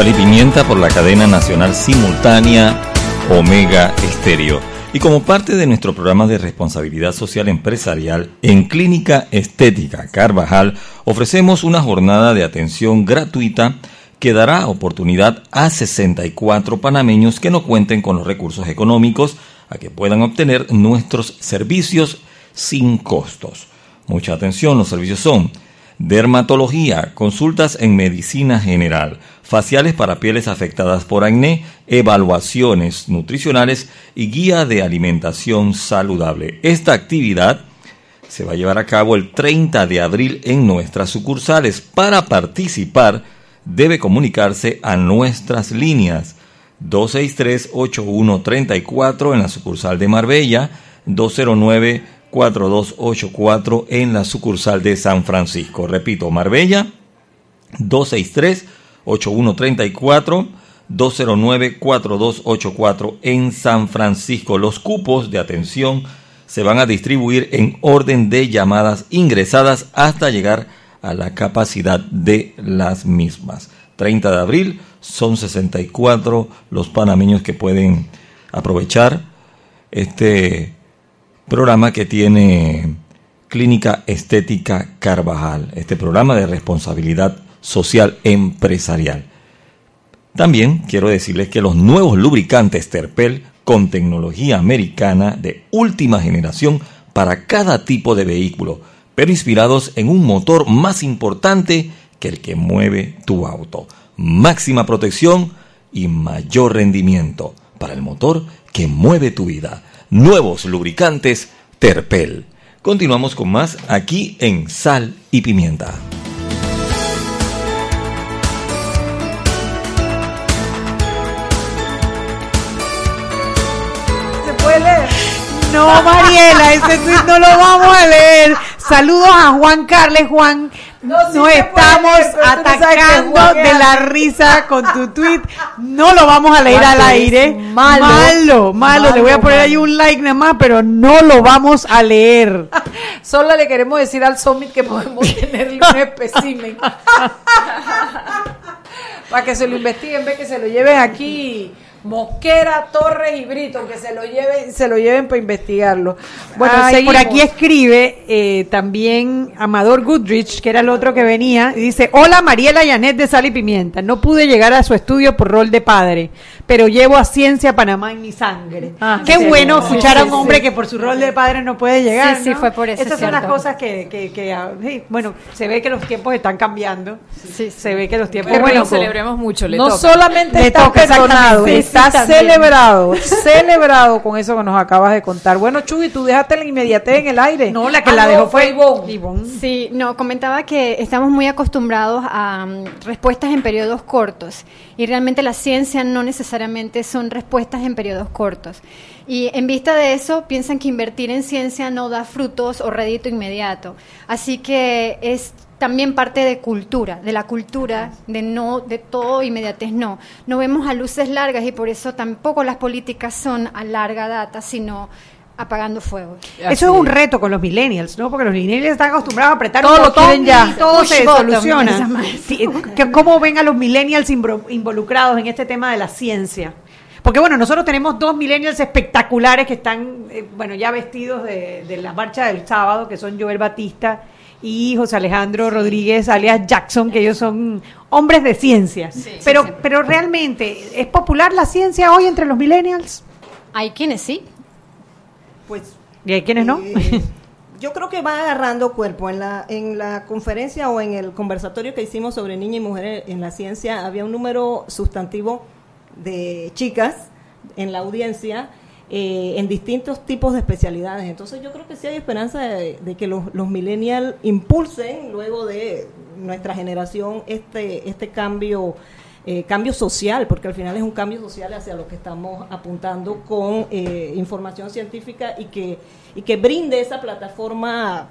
Sal y pimienta por la cadena nacional simultánea Omega Estéreo. Y como parte de nuestro programa de responsabilidad social empresarial, en Clínica Estética Carvajal ofrecemos una jornada de atención gratuita que dará oportunidad a 64 panameños que no cuenten con los recursos económicos a que puedan obtener nuestros servicios sin costos. Mucha atención, los servicios son dermatología, consultas en medicina general, faciales para pieles afectadas por acné, evaluaciones nutricionales y guía de alimentación saludable. Esta actividad se va a llevar a cabo el 30 de abril en nuestras sucursales. Para participar debe comunicarse a nuestras líneas 263-8134 en la sucursal de Marbella, 209-4284 en la sucursal de San Francisco. Repito, Marbella, 263-8134. 209-4284 en San Francisco. Los cupos de atención se van a distribuir en orden de llamadas ingresadas hasta llegar a la capacidad de las mismas. 30 de abril son 64 los panameños que pueden aprovechar este programa que tiene Clínica Estética Carvajal, este programa de responsabilidad social empresarial. También quiero decirles que los nuevos lubricantes Terpel con tecnología americana de última generación para cada tipo de vehículo, pero inspirados en un motor más importante que el que mueve tu auto. Máxima protección y mayor rendimiento para el motor que mueve tu vida. Nuevos lubricantes Terpel. Continuamos con más aquí en Sal y Pimienta. ¿Se puede leer? No, Mariela, ese tweet no lo vamos a leer. Saludos a Juan Carles. Juan, No, sí puede estamos atacando de la risa con tu tweet. No lo vamos a leer al aire. malo. malo, malo. Le voy a Malo, poner ahí un like nada más, pero no lo vamos a leer. Solo le queremos decir al Summit que podemos tenerle un espécimen. Para que se lo investiguen, ve que se lo lleven aquí. Mosquera, Torres y Brito, que se lo lleven, se lo lleven para investigarlo. Bueno, Ay, por aquí escribe eh, también Amador Goodrich, que era el otro que venía, y dice, hola Mariela Yanet de Sal y Pimienta, no pude llegar a su estudio por rol de padre, pero llevo a Ciencia Panamá en mi sangre. Ah, Qué sí, bueno sí, escuchar a sí, un hombre sí. que por su rol de padre no puede llegar. Sí, sí, ¿no? fue por eso, Estas es son las cosas que, que, que, ah, sí, bueno, se ve que los tiempos están cambiando. Se ve que los tiempos Qué bueno, celebremos mucho. Le no toca. solamente Le está toca, perdonado, está Sí, también. celebrado, celebrado con eso que nos acabas de contar. Bueno, Chuy, tú dejaste la inmediatez en el aire. No, la que Ah, la no, dejó fue Ivonne. Ivonne. Sí, no, comentaba que estamos muy acostumbrados a mm, respuestas en periodos cortos y realmente la ciencia no necesariamente son respuestas en periodos cortos. Y en vista de eso, piensan que invertir en ciencia no da frutos o rédito inmediato. Así que es también parte de cultura, de la cultura, de no, de todo inmediatez no. No vemos a luces largas y por eso tampoco las políticas son a larga data, sino apagando fuegos. Eso es un reto con los millennials, ¿no? Porque los millennials están acostumbrados a apretar Todo un lo botón quieren ya. y todo Push se soluciona. ¿Cómo ven a los millennials involucrados en este tema de la ciencia? Porque bueno, nosotros tenemos dos millennials espectaculares que están, eh, bueno, ya vestidos de, de la marcha del sábado, que son Joel Batista y José Alejandro Rodríguez, alias Jackson, que ellos son hombres de ciencia. pero, pero realmente, ¿es popular la ciencia hoy entre los millennials? Hay quienes sí. Pues ¿Y hay quienes no? Eh, yo creo que va agarrando cuerpo. En la, en la conferencia o en el conversatorio que hicimos sobre niña y mujer en la ciencia, había un número sustantivo de chicas en la audiencia eh, en distintos tipos de especialidades. Entonces yo creo que sí hay esperanza de, de que los, los millennials impulsen luego de nuestra generación este, este cambio. Eh, cambio social, porque al final es un cambio social hacia lo que estamos apuntando con eh, información científica y que, y que brinde esa plataforma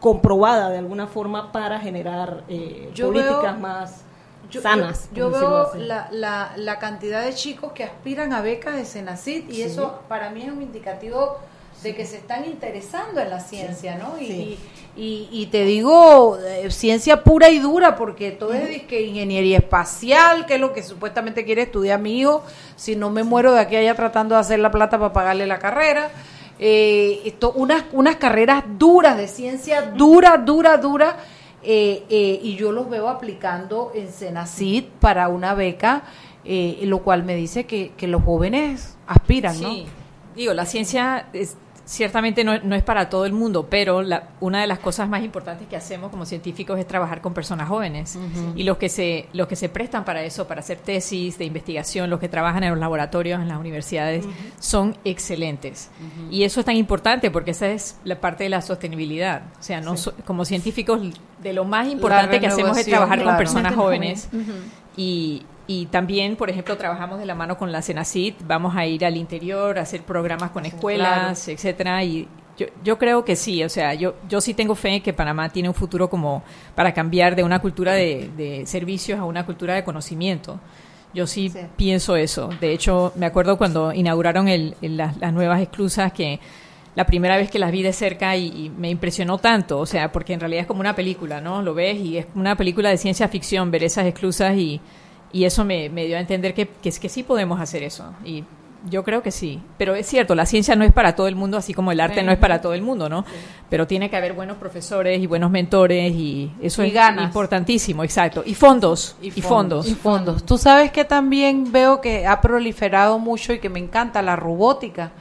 comprobada de alguna forma para generar eh, políticas veo- más Yo, sanas. yo- veo la, la, la cantidad de chicos que aspiran a becas de Senacid y Sí. eso para mí es un indicativo de que se están interesando en la ciencia, ¿no? Y, Sí. y, y te digo, eh, ciencia pura y dura, porque todo es disque ingeniería espacial, que es lo que supuestamente quiere estudiar mi hijo, si no me muero de aquí allá tratando de hacer la plata para pagarle la carrera. Eh, esto, unas, unas carreras duras de ciencia, dura, dura, dura, eh, eh, y yo los veo aplicando en Senacid para una beca, eh, lo cual me dice que, que los jóvenes aspiran, ¿no? Sí, digo, la ciencia es- ciertamente no, no es para todo el mundo, pero la- una de las cosas más importantes que hacemos como científicos es trabajar con personas jóvenes. Y los que, se, los que se prestan para eso, para hacer tesis de investigación, los que trabajan en los laboratorios, en las universidades, son excelentes. Y eso es tan importante porque esa es la parte de la sostenibilidad. O sea, no so- como científicos, de lo más importante que hacemos es trabajar con personas jóvenes. Y, y también, por ejemplo, trabajamos de la mano con la Senacid, vamos a ir al interior, a hacer programas con escuelas, etcétera, y yo, yo creo que sí, o sea, yo, yo sí tengo fe que Panamá tiene un futuro como para cambiar de una cultura de, de servicios a una cultura de conocimiento. Yo sí, pienso eso. De hecho, me acuerdo cuando inauguraron el, el- las, las nuevas esclusas que la primera vez que las vi de cerca y, y me impresionó tanto, o sea, porque en realidad es como una película, ¿no? Lo ves y es una película de ciencia ficción ver esas esclusas y, y eso me, me dio a entender que, que, es que sí podemos hacer eso. Y yo creo que sí. Pero es cierto, la ciencia no es para todo el mundo, así como el arte no es para todo el mundo, ¿no? Pero tiene que haber buenos profesores y buenos mentores y eso Y es ganas. importantísimo, exacto. Y fondos, y, fondos. Y fondos. Tú sabes que también veo que ha proliferado mucho y que me encanta la robótica.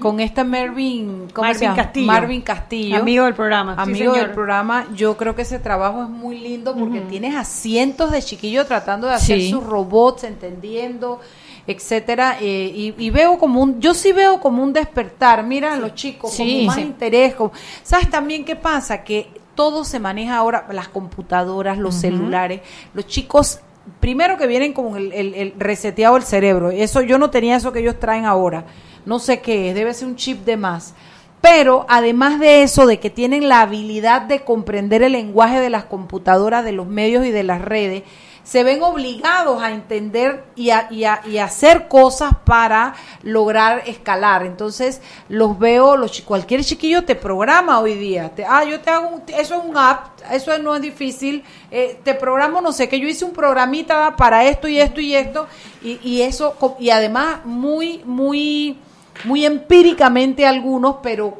Con este Marvin, ¿cómo Marvin se llama? Castillo. Marvin Castillo. Amigo del programa. Sí, Amigo señor. del programa. Yo creo que ese trabajo es muy lindo porque tienes a cientos de chiquillos tratando de hacer Sí. sus robots, entendiendo, etcétera. eh, y, y veo como un, yo sí veo como un despertar. Mira a los chicos Sí. como más Sí. interés. como- ¿Sabes también qué pasa? Que todo se maneja ahora, las computadoras, los celulares, los chicos primero que vienen con el, el- el reseteado el cerebro. Eso yo no tenía eso que ellos traen ahora. No sé qué es, debe ser un chip de más. Pero además de eso, de que tienen la habilidad de comprender el lenguaje de las computadoras, de los medios y de las redes, se ven obligados a entender y a, y a- y hacer cosas para lograr escalar. Entonces, los veo, los, cualquier chiquillo te programa hoy día. Te- ah, yo te hago, un- eso es un app, eso no es difícil, eh, te programo, no sé, que yo hice un programita para esto y esto y esto, y, y eso, y además muy, muy, muy empíricamente algunos, pero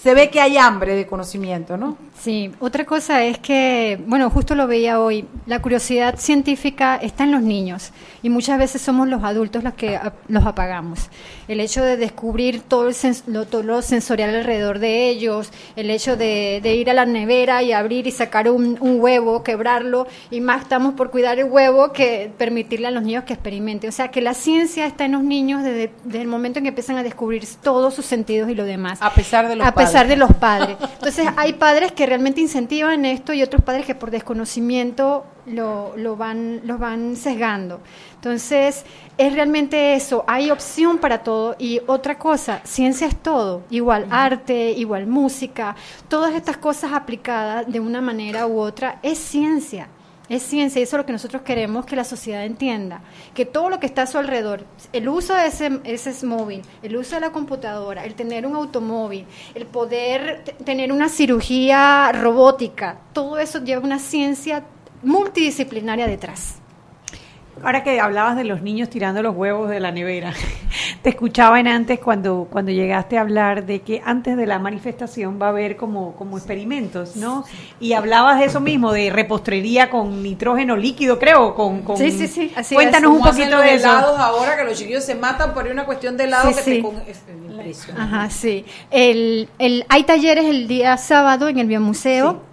se ve que hay hambre de conocimiento, ¿no? Sí, otra cosa es que, bueno, justo lo veía hoy, la curiosidad científica está en los niños y muchas veces somos los adultos los que los apagamos. El hecho de descubrir todo, el sens- lo, todo lo sensorial alrededor de ellos, el hecho de, de ir a la nevera y abrir y sacar un, un huevo, quebrarlo, y más estamos por cuidar el huevo que permitirle a los niños que experimenten. O sea, que la ciencia está en los niños desde, desde el momento en que empiezan a descubrir todos sus sentidos y lo demás. A pesar de los A pesar padres. de los padres. Entonces, hay padres que realmente incentivan esto y otros padres que por desconocimiento lo, lo van, los van sesgando. Entonces, es realmente eso, hay opción para todo y otra cosa, ciencia es todo, igual arte, igual música, todas estas cosas aplicadas de una manera u otra es ciencia. Es ciencia y eso es lo que nosotros queremos que la sociedad entienda, que todo lo que está a su alrededor, el uso de ese, ese móvil, el uso de la computadora, el tener un automóvil, el poder tener una cirugía robótica, todo eso lleva una ciencia multidisciplinaria detrás. Ahora que hablabas de los niños tirando los huevos de la nevera, te escuchaba en antes cuando, cuando llegaste a hablar de que antes de la manifestación va a haber como, como experimentos, ¿no? Y hablabas de eso mismo, de repostrería con nitrógeno líquido, creo, con... con Sí, sí, sí, así Cuéntanos es. un ¿Cómo hacen poquito los de eso. helados ahora que los chiquillos se matan por una cuestión de helado Sí, que sí. te con... es impresionante. Ajá, sí. El, el, hay talleres el día sábado en el Biomuseo.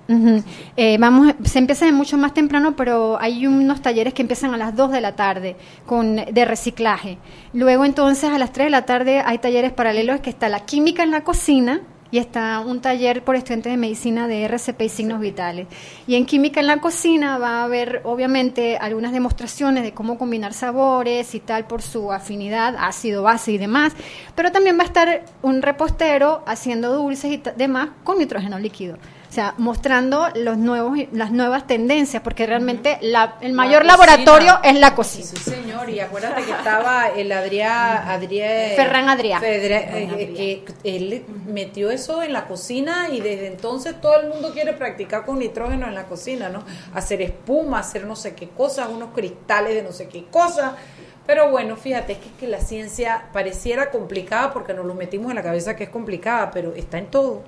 Eh, vamos, se empieza mucho más temprano, pero hay unos talleres que empiezan a las 2 de la tarde con, de reciclaje. Luego entonces a las 3 de la tarde hay talleres paralelos que está la química en la cocina y está un taller por estudiantes de medicina de RCP y signos vitales. Y en química en la cocina va a haber obviamente algunas demostraciones de cómo combinar sabores y tal por su afinidad, ácido, base y demás, pero también va a estar un repostero haciendo dulces y demás con nitrógeno líquido. O sea, mostrando los nuevos, las nuevas tendencias, porque realmente la- el mayor laboratorio es la cocina. Sí, señor, y acuérdate que estaba el Adrián, Adrián Ferran. Fedre- eh, que él metió eso en la cocina y desde entonces todo el mundo quiere practicar con nitrógeno en la cocina, ¿no? Hacer espuma, hacer no sé qué cosas, unos cristales de no sé qué cosas. Pero bueno, fíjate, es que, que la ciencia pareciera complicada porque nos lo metimos en la cabeza que es complicada, pero está en todo.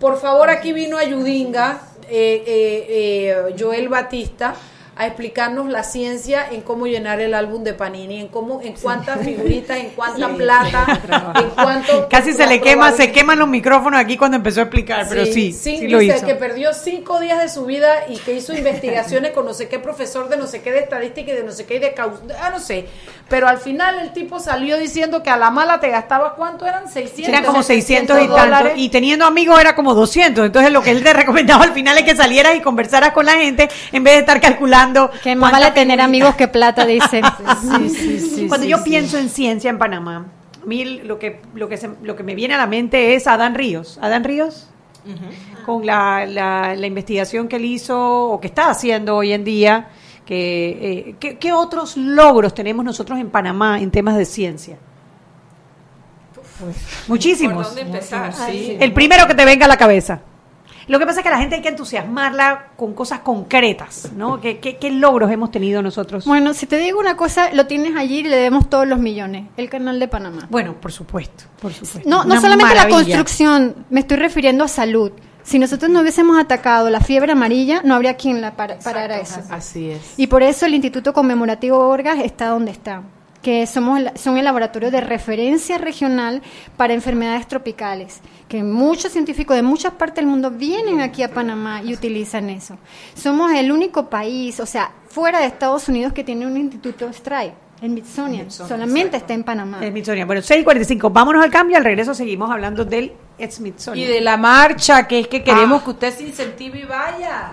Por favor, aquí vino Ayudinga, eh, eh, eh, Joel Batista, a explicarnos la ciencia en cómo llenar el álbum de Panini, en cómo, en cuántas figuritas, en cuánta Sí. plata, en cuánto... Casi se le quema, se queman los micrófonos aquí cuando empezó a explicar, pero sí, sí, sí lo dice hizo. que perdió cinco días de su vida y que hizo investigaciones con no sé qué profesor de no sé qué de estadística y de no sé qué y de caus- ah, no sé. Pero al final el tipo salió diciendo que a la mala te gastabas cuánto eran 600 Eran como 600 y tanto. dólares. Y teniendo amigos era como 200. Entonces lo que él te recomendaba al final es que salieras y conversaras con la gente en vez de estar calculando. Que más cuántas vale tener amigos que plata, dicen. Sí, sí, sí, Cuando sí, yo sí. pienso en ciencia en Panamá, a mí lo que, lo, que se- lo que me viene a la mente es Adán Ríos. Adán Ríos, con la, la, la investigación que él hizo o que está haciendo hoy en día, que, eh, ¿qué, qué otros logros tenemos nosotros en Panamá en temas de ciencia? Muchísimos. ¿Por dónde empezar? Sí. El primero que te venga a la cabeza. Lo que pasa es que la gente hay que entusiasmarla con cosas concretas, ¿no? ¿Qué, qué, qué logros hemos tenido nosotros? Bueno, si te digo una cosa, lo tienes allí y le debemos todos los millones. El canal de Panamá. Bueno, por supuesto, por supuesto. No, no Una solamente la construcción, me estoy refiriendo a salud. Si nosotros no hubiésemos atacado la fiebre amarilla, no habría quien la para- parara eso. Así es. Y por eso el Instituto Conmemorativo Orgas está donde está, que somos son el laboratorio de referencia regional para enfermedades tropicales, que muchos científicos de muchas partes del mundo vienen aquí a Panamá y utilizan eso. Somos el único país, o sea, fuera de Estados Unidos que tiene un instituto STRIPE, el Smithsonian, solamente está en Panamá. El Smithsonian. Bueno, 6.45. Vámonos al cambio. Al regreso seguimos hablando del Smithsonian. Y de la marcha, que es que Ah. queremos que usted se incentive y vaya.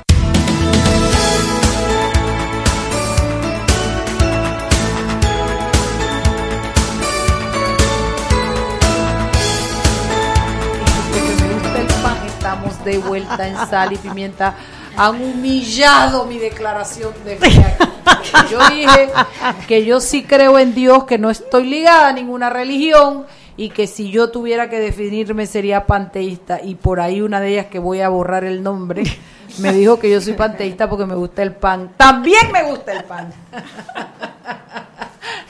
De vuelta en sal y pimienta. Han humillado mi declaración de fe. Yo dije que yo sí creo en Dios, que no estoy ligada a ninguna religión y que si yo tuviera que definirme sería panteísta. Y por ahí una de ellas que voy a borrar el nombre me dijo que yo soy panteísta porque me gusta el pan. También me gusta el pan.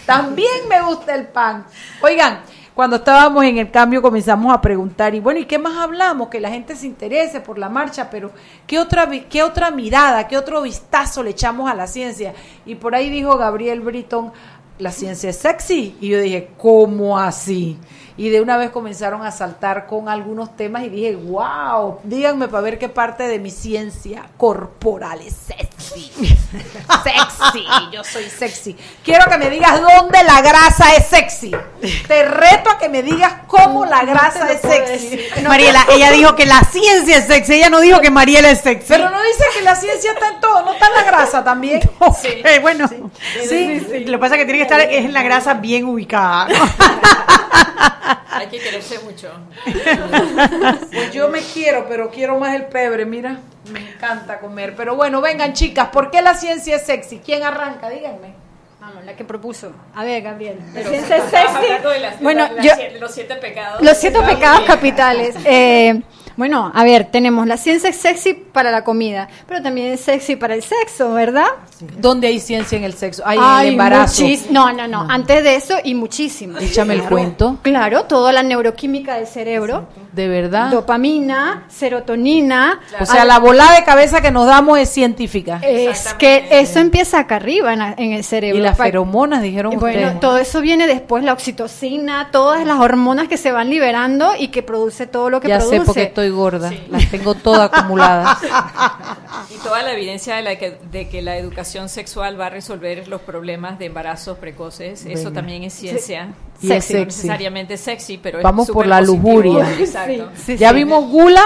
También me gusta el pan. Oigan, cuando estábamos en el cambio comenzamos a preguntar, y bueno, ¿y qué más hablamos? Que la gente se interese por la marcha, pero ¿qué otra, qué otra mirada, qué otro vistazo le echamos a la ciencia? Y por ahí dijo Gabriel Britton, la ciencia es sexy. Y yo dije, ¿cómo así? Y de una vez comenzaron a saltar con algunos temas y dije, wow, díganme para ver qué parte de mi ciencia corporal es sexy. sexy, yo soy sexy. Quiero que me digas dónde la grasa es sexy. Te reto a que me digas cómo la grasa es sexy. Mariela, ella dijo que la ciencia es sexy, ella no dijo que Mariela es sexy. Pero no dice que la ciencia está en todo, no está en la grasa también. Eh, bueno, Sí, sí, sí, Lo que pasa es que tiene que estar es en la grasa bien ubicada. Hay que quererse mucho. Pues yo me quiero, pero quiero más el pebre, mira. Me encanta comer. Pero bueno, vengan chicas, ¿por qué la ciencia es sexy? ¿Quién arranca? Díganme. Vamos, la que propuso. A ver, Gabriel. La Pero ciencia es sexy. las- Bueno, la- yo, los siete pecados. Los siete pecados capitales. Eh, bueno, a ver, tenemos la ciencia es sexy para la comida, pero también es sexy para el sexo, ¿verdad? ¿Dónde hay ciencia en el sexo? Hay en Ay, el embarazo. muchis- no, no, no, Antes de eso y muchísimo. Échame el cuento. Claro, toda la neuroquímica del cerebro. De verdad. Dopamina, serotonina. O sea, la bola de cabeza que nos damos es científica. Es que eso empieza acá arriba en, la- en el cerebro. Y las feromonas, dijeron Bueno, ustedes. todo eso viene después, la oxitocina, todas las hormonas que se van liberando y que produce todo lo que ya produce. sé porque estoy gorda. Las tengo todas acumuladas. Y toda la evidencia de, la que, de que la educación sexual va a resolver los problemas de embarazos precoces, eso también es ciencia. Y es No sexy. necesariamente sexy, pero es Vamos por la positivo. lujuria. Exacto. ya vimos gula.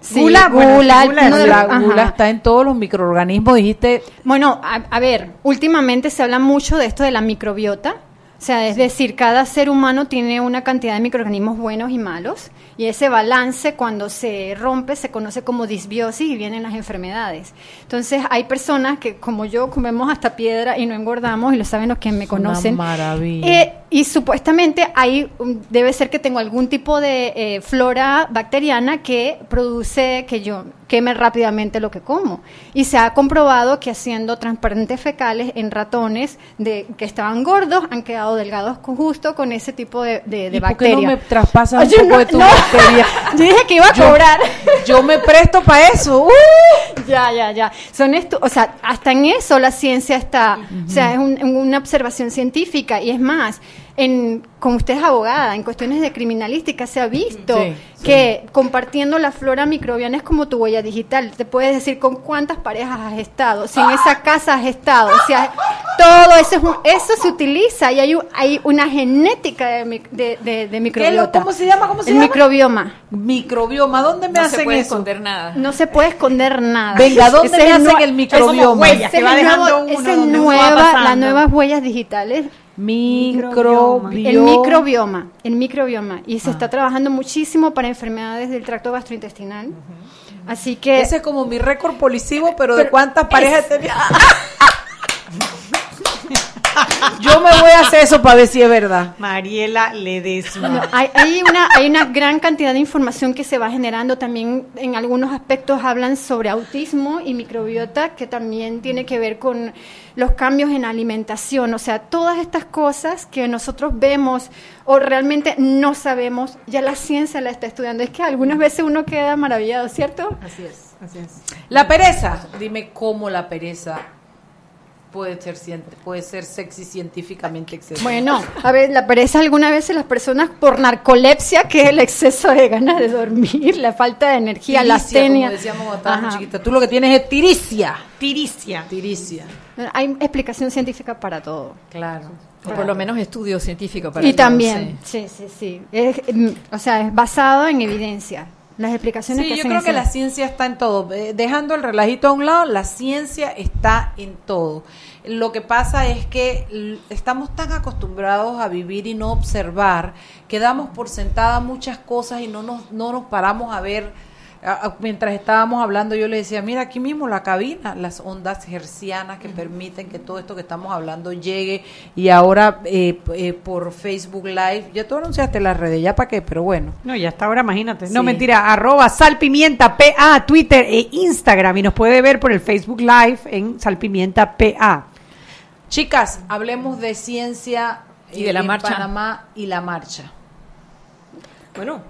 Sí, gula, bueno, gula, sí, gula, no, sí. la gula está en todos los microorganismos. Dijiste, Bueno, a, a ver, últimamente se habla mucho de esto de la microbiota. O sea, es decir, cada ser humano tiene una cantidad de microorganismos buenos y malos, y ese balance cuando se rompe se conoce como disbiosis y vienen las enfermedades. Entonces, hay personas que, como yo, comemos hasta piedra y no engordamos, y lo saben los que me conocen. Una maravilla. Eh, y supuestamente hay, um, debe ser que tengo algún tipo de eh, flora bacteriana que produce que yo queme rápidamente lo que como. Y se ha comprobado que haciendo transparentes fecales en ratones de, que estaban gordos han quedado delgados con, justo con ese tipo de, de, de ¿y por qué bacteria. no me traspasas Oye, un poco no, de tu no. bacteria? Yo dije que iba a Yo- cobrar. Yo me presto para eso. ¡Uh! Ya, ya, ya. Son esto, o sea, hasta en eso la ciencia está, o sea, es un- una observación científica y es más, en, con usted es abogada, en cuestiones de criminalística se ha visto Sí, que compartiendo la flora microbiana es como tu huella digital. Te puedes decir con cuántas parejas has estado, si en esa casa has estado, si has- todo eso es un- eso se utiliza y hay, un- hay una genética de, mic- de, de- de microbiota. ¿Cómo se llama? ¿Cómo se El llama? microbioma. Microbioma. ¿Dónde me No hacen se puede eso? esconder nada. No se puede escner nada. Venga, ¿dónde Ese me hacen el microbioma? ese es que va dejando uno esa va nueva, las nuevas huellas digitales Microbioma. El microbioma, el microbioma. Y se está trabajando muchísimo para enfermedades del tracto gastrointestinal. Así que... Ese es como mi récord policivo, pero ¿de cuántas parejas he tenido? Yo me voy a hacer eso para ver si es verdad. Mariela Ledesma. No, hay, hay una, hay una gran cantidad de información que se va generando. También en algunos aspectos hablan sobre autismo y microbiota, que también tiene que ver con los cambios en alimentación. O sea, todas estas cosas que nosotros vemos o realmente no sabemos, ya la ciencia la está estudiando. Es que algunas veces uno queda maravillado, ¿cierto? Así es, así es. La pereza. Dime cómo la pereza puede ser cien- puede ser sexy científicamente excelente. Bueno, a ver, la pereza algunas veces las personas por narcolepsia, que es el exceso de ganas de dormir, la falta de energía, la astenia. Tú lo que tienes es tiricia. Tiricia. Tiricia. Hay explicación científica para todo. Claro. O por lo menos estudio científico para Y también, sí, sí, sí. Es, mm, o sea, es basado en evidencia. Las explicaciones Sí, que yo hacen creo que la ciencia está en todo. Eh, Dejando el relajito a un lado, la ciencia está en todo. Lo que pasa es que estamos tan acostumbrados a vivir y no observar que damos por sentada muchas cosas y no nos, no nos paramos a ver. A- a- Mientras estábamos hablando, yo le decía, mira, aquí mismo la cabina, las ondas hercianas que permiten que todo esto que estamos hablando llegue. Y ahora eh, eh, por Facebook Live, ya tú anunciaste las redes, ya para qué, pero bueno. No, ya hasta ahora, imagínate. No, mentira, arroba salpimienta PA, Twitter e Instagram. Y nos puede ver por el Facebook Live en salpimienta PA. Chicas, hablemos de ciencia Y de la en marcha. Panamá y la marcha. Bueno,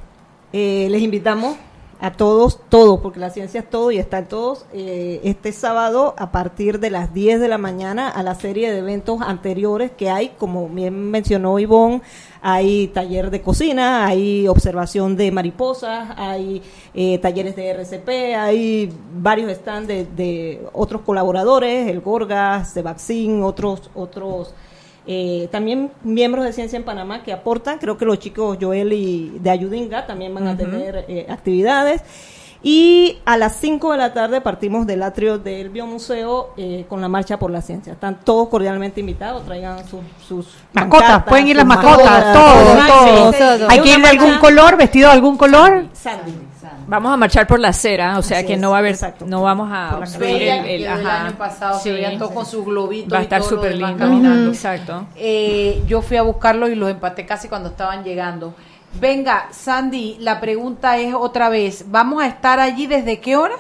eh, les invitamos a todos, todos, porque la ciencia es todo y está en todos, eh, este sábado a partir de las 10 de la mañana a la serie de eventos anteriores que hay, como bien mencionó Ivonne, hay taller de cocina, hay observación de mariposas, hay eh, talleres de RCP, hay varios stands de, de otros colaboradores, el Gorgas, Cevaxin, otros, otros eh, también miembros de Ciencia en Panamá que aportan, creo que los chicos Joel y de Ayudinga también van a tener eh, actividades. Y a las 5 de la tarde partimos del atrio del Biomuseo eh, con la Marcha por la Ciencia. Están todos cordialmente invitados, traigan sus, sus Mascotas, pueden ir las mascotas, todo, Sí, todo. sí. Hay que ir de algún color, vestido de algún color. Sandy. Vamos a marchar por la acera, o sea Así que es, no va a haber, exacto. no vamos a Veía el, el- que el ajá. año pasado Sí. se todos con sus globitos. Va a estar todo súper lindo. caminando. Exacto. Eh, yo fui a buscarlos y los empaté casi cuando estaban llegando. Venga, Sandy, la pregunta es otra vez, ¿vamos a estar allí desde qué hora?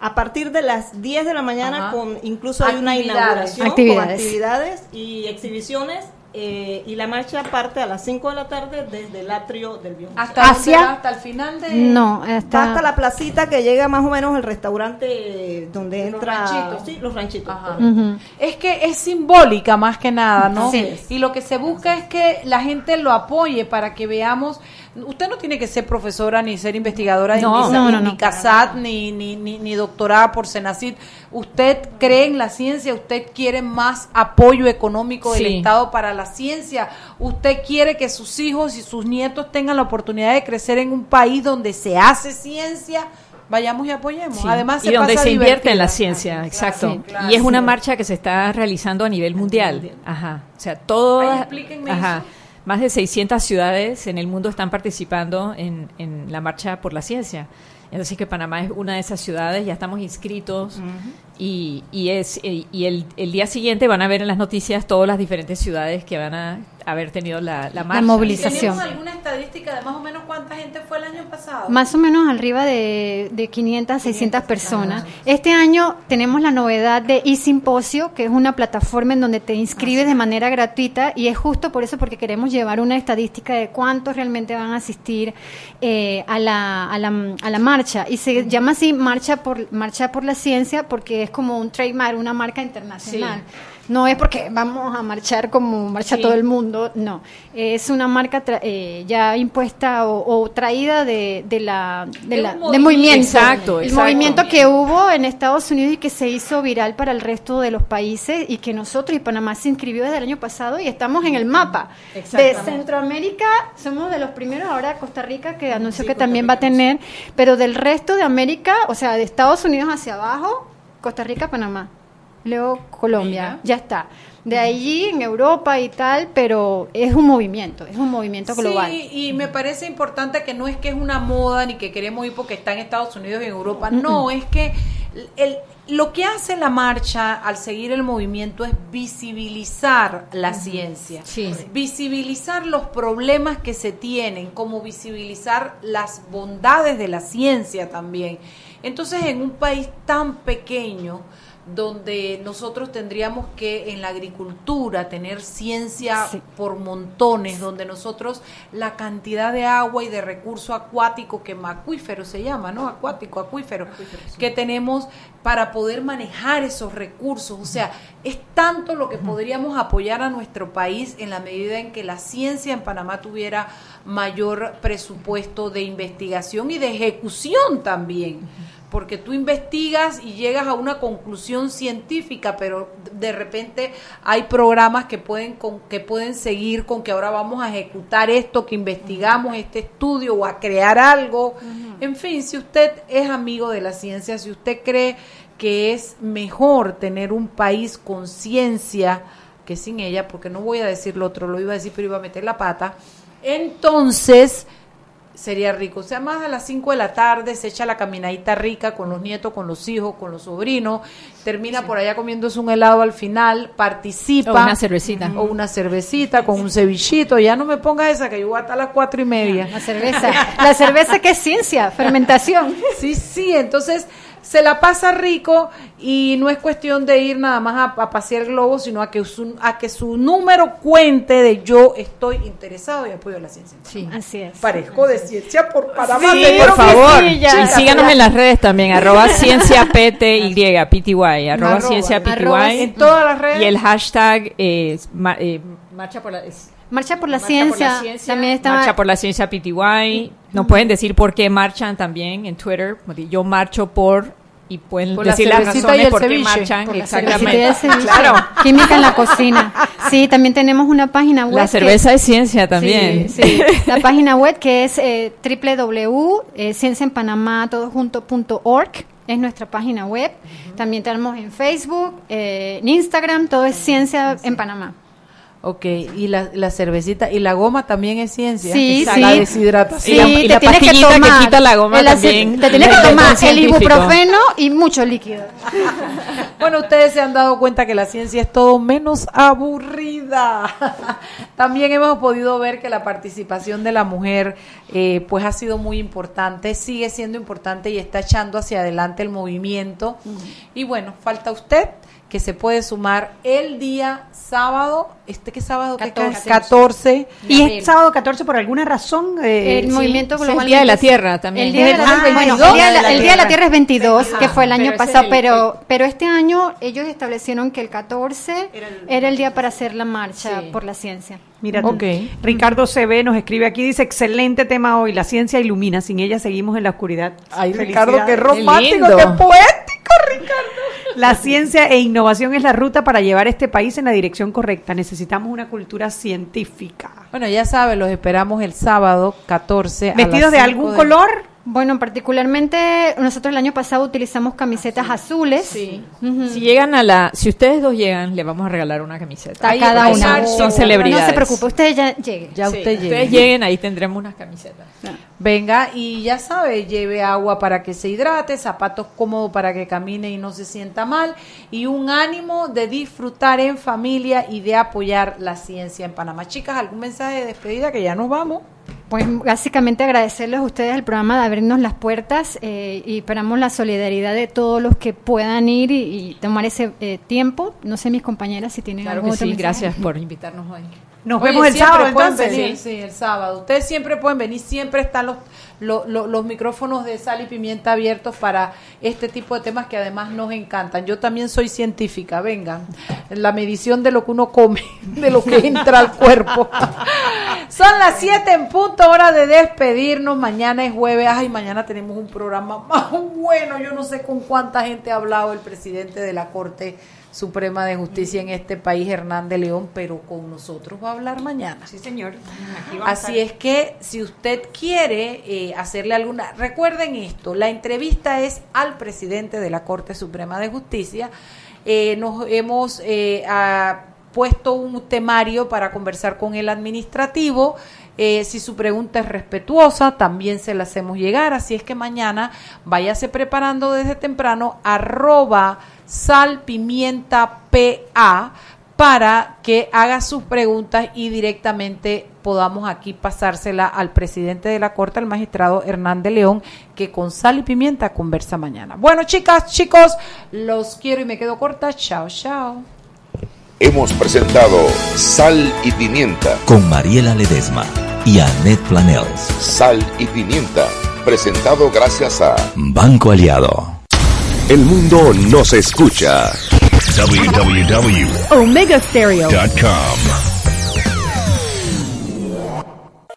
A partir de las 10 de la mañana, Ajá. con incluso hay una inauguración Actividades. con actividades y exhibiciones. Eh, y la marcha parte a las 5 de la tarde desde el atrio del Biomuseo. ¿Hasta Hacia-? ¿Hasta el final de...? No, Va está... hasta la placita que llega más o menos el restaurante donde Los entra ranchitos. sí los ranchitos. Ujú. Es que es simbólica más que nada, ¿no? Sí. Y lo que se busca es que la gente lo apoye para que veamos. Usted no tiene que ser profesora ni ser investigadora No. ni, No, no, ni. CASAT ni, ni, ni, ni doctorada por Senacid. Usted cree en la ciencia, usted quiere más apoyo económico del Sí. Estado para la ciencia, usted quiere que sus hijos y sus nietos tengan la oportunidad de crecer en un país donde se hace ciencia. Vayamos y apoyemos. Sí. Además, y donde pasa se invierte en la ciencia, exacto. Sí, claro. y es una marcha que se está realizando a nivel mundial. Ajá. O sea, todo. Explíquenme Ajá. eso. Más de 600 ciudades en el mundo están participando en, en la marcha por la ciencia. Entonces que Panamá es una de esas ciudades, ya estamos inscritos y, y es y y el, el día siguiente van a ver en las noticias todas las diferentes ciudades que van a haber tenido la, la marcha. movilización. ¿Tenemos alguna estadística de más o menos cuánta gente fue el año pasado? Más o menos arriba de, de 500, 600 personas. Este año tenemos la novedad de eSimposio, que es una plataforma en donde te inscribes de manera gratuita y es justo por eso porque queremos llevar una estadística de cuántos realmente van a asistir eh, a, la, a, la, a la marcha. Y se llama así Marcha por, marcha por la Ciencia porque es como un trademark, una marca internacional. No es porque vamos a marchar como marcha Sí. todo el mundo, no. Es una marca tra- eh, ya impuesta o, o traída de, de la, de, De la- movimiento. movimiento. Exacto, El exacto. movimiento que hubo en Estados Unidos y que se hizo viral para el resto de los países y que nosotros y Panamá se inscribió desde el año pasado y estamos en el mapa. De. Centroamérica somos de los primeros, ahora Costa Rica que anunció que también va a tener, pero del resto de América, o sea, de Estados Unidos hacia abajo, Costa Rica, Panamá. Luego Colombia, ya está. de allí en Europa y tal, pero es un movimiento, es un movimiento global. Sí, y me parece importante que no es que es una moda ni que queremos ir porque está en Estados Unidos y en Europa, no, es que el, lo que hace la marcha al seguir el movimiento es visibilizar la ciencia, visibilizar los problemas que se tienen, como visibilizar las bondades de la ciencia también. Entonces, en un país tan pequeño, donde nosotros tendríamos que en la agricultura tener ciencia por montones, donde nosotros la cantidad de agua y de recurso acuático que acuífero se llama, ¿no? Acuático, acuífero, que tenemos para poder manejar esos recursos. O sea, es tanto lo que podríamos apoyar a nuestro país en la medida en que la ciencia en Panamá tuviera mayor presupuesto de investigación y de ejecución también porque tú investigas y llegas a una conclusión científica, pero de repente hay programas que pueden con, que pueden seguir con que ahora vamos a ejecutar esto que investigamos, este estudio o a crear algo. En fin, si usted es amigo de la ciencia, si usted cree que es mejor tener un país con ciencia que sin ella, porque no voy a decir lo otro, lo iba a decir, pero iba a meter la pata, entonces sería rico. O sea, más a las 5 de la tarde se echa la caminadita rica con los nietos, con los hijos, con los sobrinos, termina por allá comiéndose un helado al final, participa. O una cervecita. O una cervecita con un cevichito. Ya no me ponga esa que yo voy hasta las cuatro y media. La cerveza. la cerveza que es ciencia, fermentación. Sí, sí, entonces se la pasa rico y no es cuestión de ir nada más a, pasear el globo, sino a que, su, a que su número cuente de yo estoy interesado y apoyo la ciencia. Sí, así es. Parezco de ciencia por Panamá. Sí, por favor. y síganos en las redes también, arroba ciencia PTY, PTY, arroba, ciencia PTY. en todas las redes. Y el hashtag es eh, marcha por la... Marcha por la, ciencia, también está Marcha por la ciencia PTY. Nos pueden decir por qué marchan también en Twitter. Yo marcho por y pueden decir las razones por qué marchan. Exactamente. Claro. Química en la cocina. Sí, también tenemos una página web. La cerveza es ciencia también. Sí, La página web que es eh, www.cienciaenpanamá.org es nuestra página web. También tenemos en Facebook, eh, en Instagram, todo es Ciencia en Panamá. Ok, y la, la, cervecita y la goma también es ciencia. Sí, sí. La deshidratación. Sí, y la, te que, tomar, que quita la goma también. Te tienes que tomar el ibuprofeno y mucho líquido. bueno, ustedes se han dado cuenta que la ciencia es todo menos aburrida. también hemos podido ver que la participación de la mujer eh, pues ha sido muy importante, sigue siendo importante y está echando hacia adelante el movimiento. Y bueno, falta usted que se puede sumar el día sábado, este que sábado 14, 14 y es sábado 14 por alguna razón eh, el movimiento global el día de la Tierra también. El día de la, el día de la, Tierra es 22, que fue el año pasado, pero pero este año ellos establecieron que el 14 era el, día para hacer la marcha por la ciencia. Mira, okay. Ricardo CB nos escribe aquí, dice, excelente tema hoy, la ciencia ilumina, sin ella seguimos en la oscuridad. Ay, Ricardo, qué romántico, qué, poético, Ricardo. La ciencia e innovación es la ruta para llevar este país en la dirección correcta. Necesitamos una cultura científica. Bueno, ya sabe, los esperamos el sábado 14. ¿Vestidos de algún color? Bueno, particularmente nosotros el año pasado utilizamos camisetas azules. Sí. Si llegan a la, si ustedes dos llegan, le vamos a regalar una camiseta. A cada una. Son celebridades. No se preocupe, ustedes ya lleguen. Ya usted Ustedes lleguen, ahí tendremos unas camisetas. Ah. Venga y ya sabe, lleve agua para que se hidrate, zapatos cómodos para que camine y no se sienta mal y un ánimo de disfrutar en familia y de apoyar la ciencia en Panamá. Chicas, ¿algún mensaje de despedida que ya nos vamos? Pues básicamente agradecerles a ustedes el programa de abrirnos las puertas eh, y esperamos la solidaridad de todos los que puedan ir y, tomar ese eh, tiempo. No sé mis compañeras si tienen claro algo que sí, gracias por invitarnos hoy. Nos vemos el sábado entonces. Venir, sí. el sábado. Ustedes siempre pueden venir, siempre están los, los, los, micrófonos de sal y pimienta abiertos para este tipo de temas que además nos encantan. Yo también soy científica, vengan. La medición de lo que uno come, de lo que entra al cuerpo. Son las 7 en punto, hora de despedirnos. Mañana es jueves. Ay, mañana tenemos un programa más bueno. Yo no sé con cuánta gente ha hablado el presidente de la Corte Suprema de Justicia en este país, Hernán de León, pero con nosotros va a hablar mañana. Sí, señor. Así es que si usted quiere eh, hacerle alguna... Recuerden esto, la entrevista es al presidente de la Corte Suprema de Justicia. Eh, nos hemos... Eh, puesto un temario para conversar con el administrativo. Eh, si su pregunta es respetuosa, también se la hacemos llegar. Así es que mañana váyase preparando desde temprano arroba salpimienta PA para que haga sus preguntas y directamente podamos aquí pasársela al presidente de la Corte, el magistrado Hernández León, que con sal y pimienta conversa mañana. Bueno, chicas, chicos, los quiero y me quedo corta. Chao, chao. Hemos presentado Sal y Pimienta. Con Mariela Ledesma y Annette Planels. Sal y Pimienta. Presentado gracias a Banco Aliado. El mundo nos escucha. www.omegastereo.com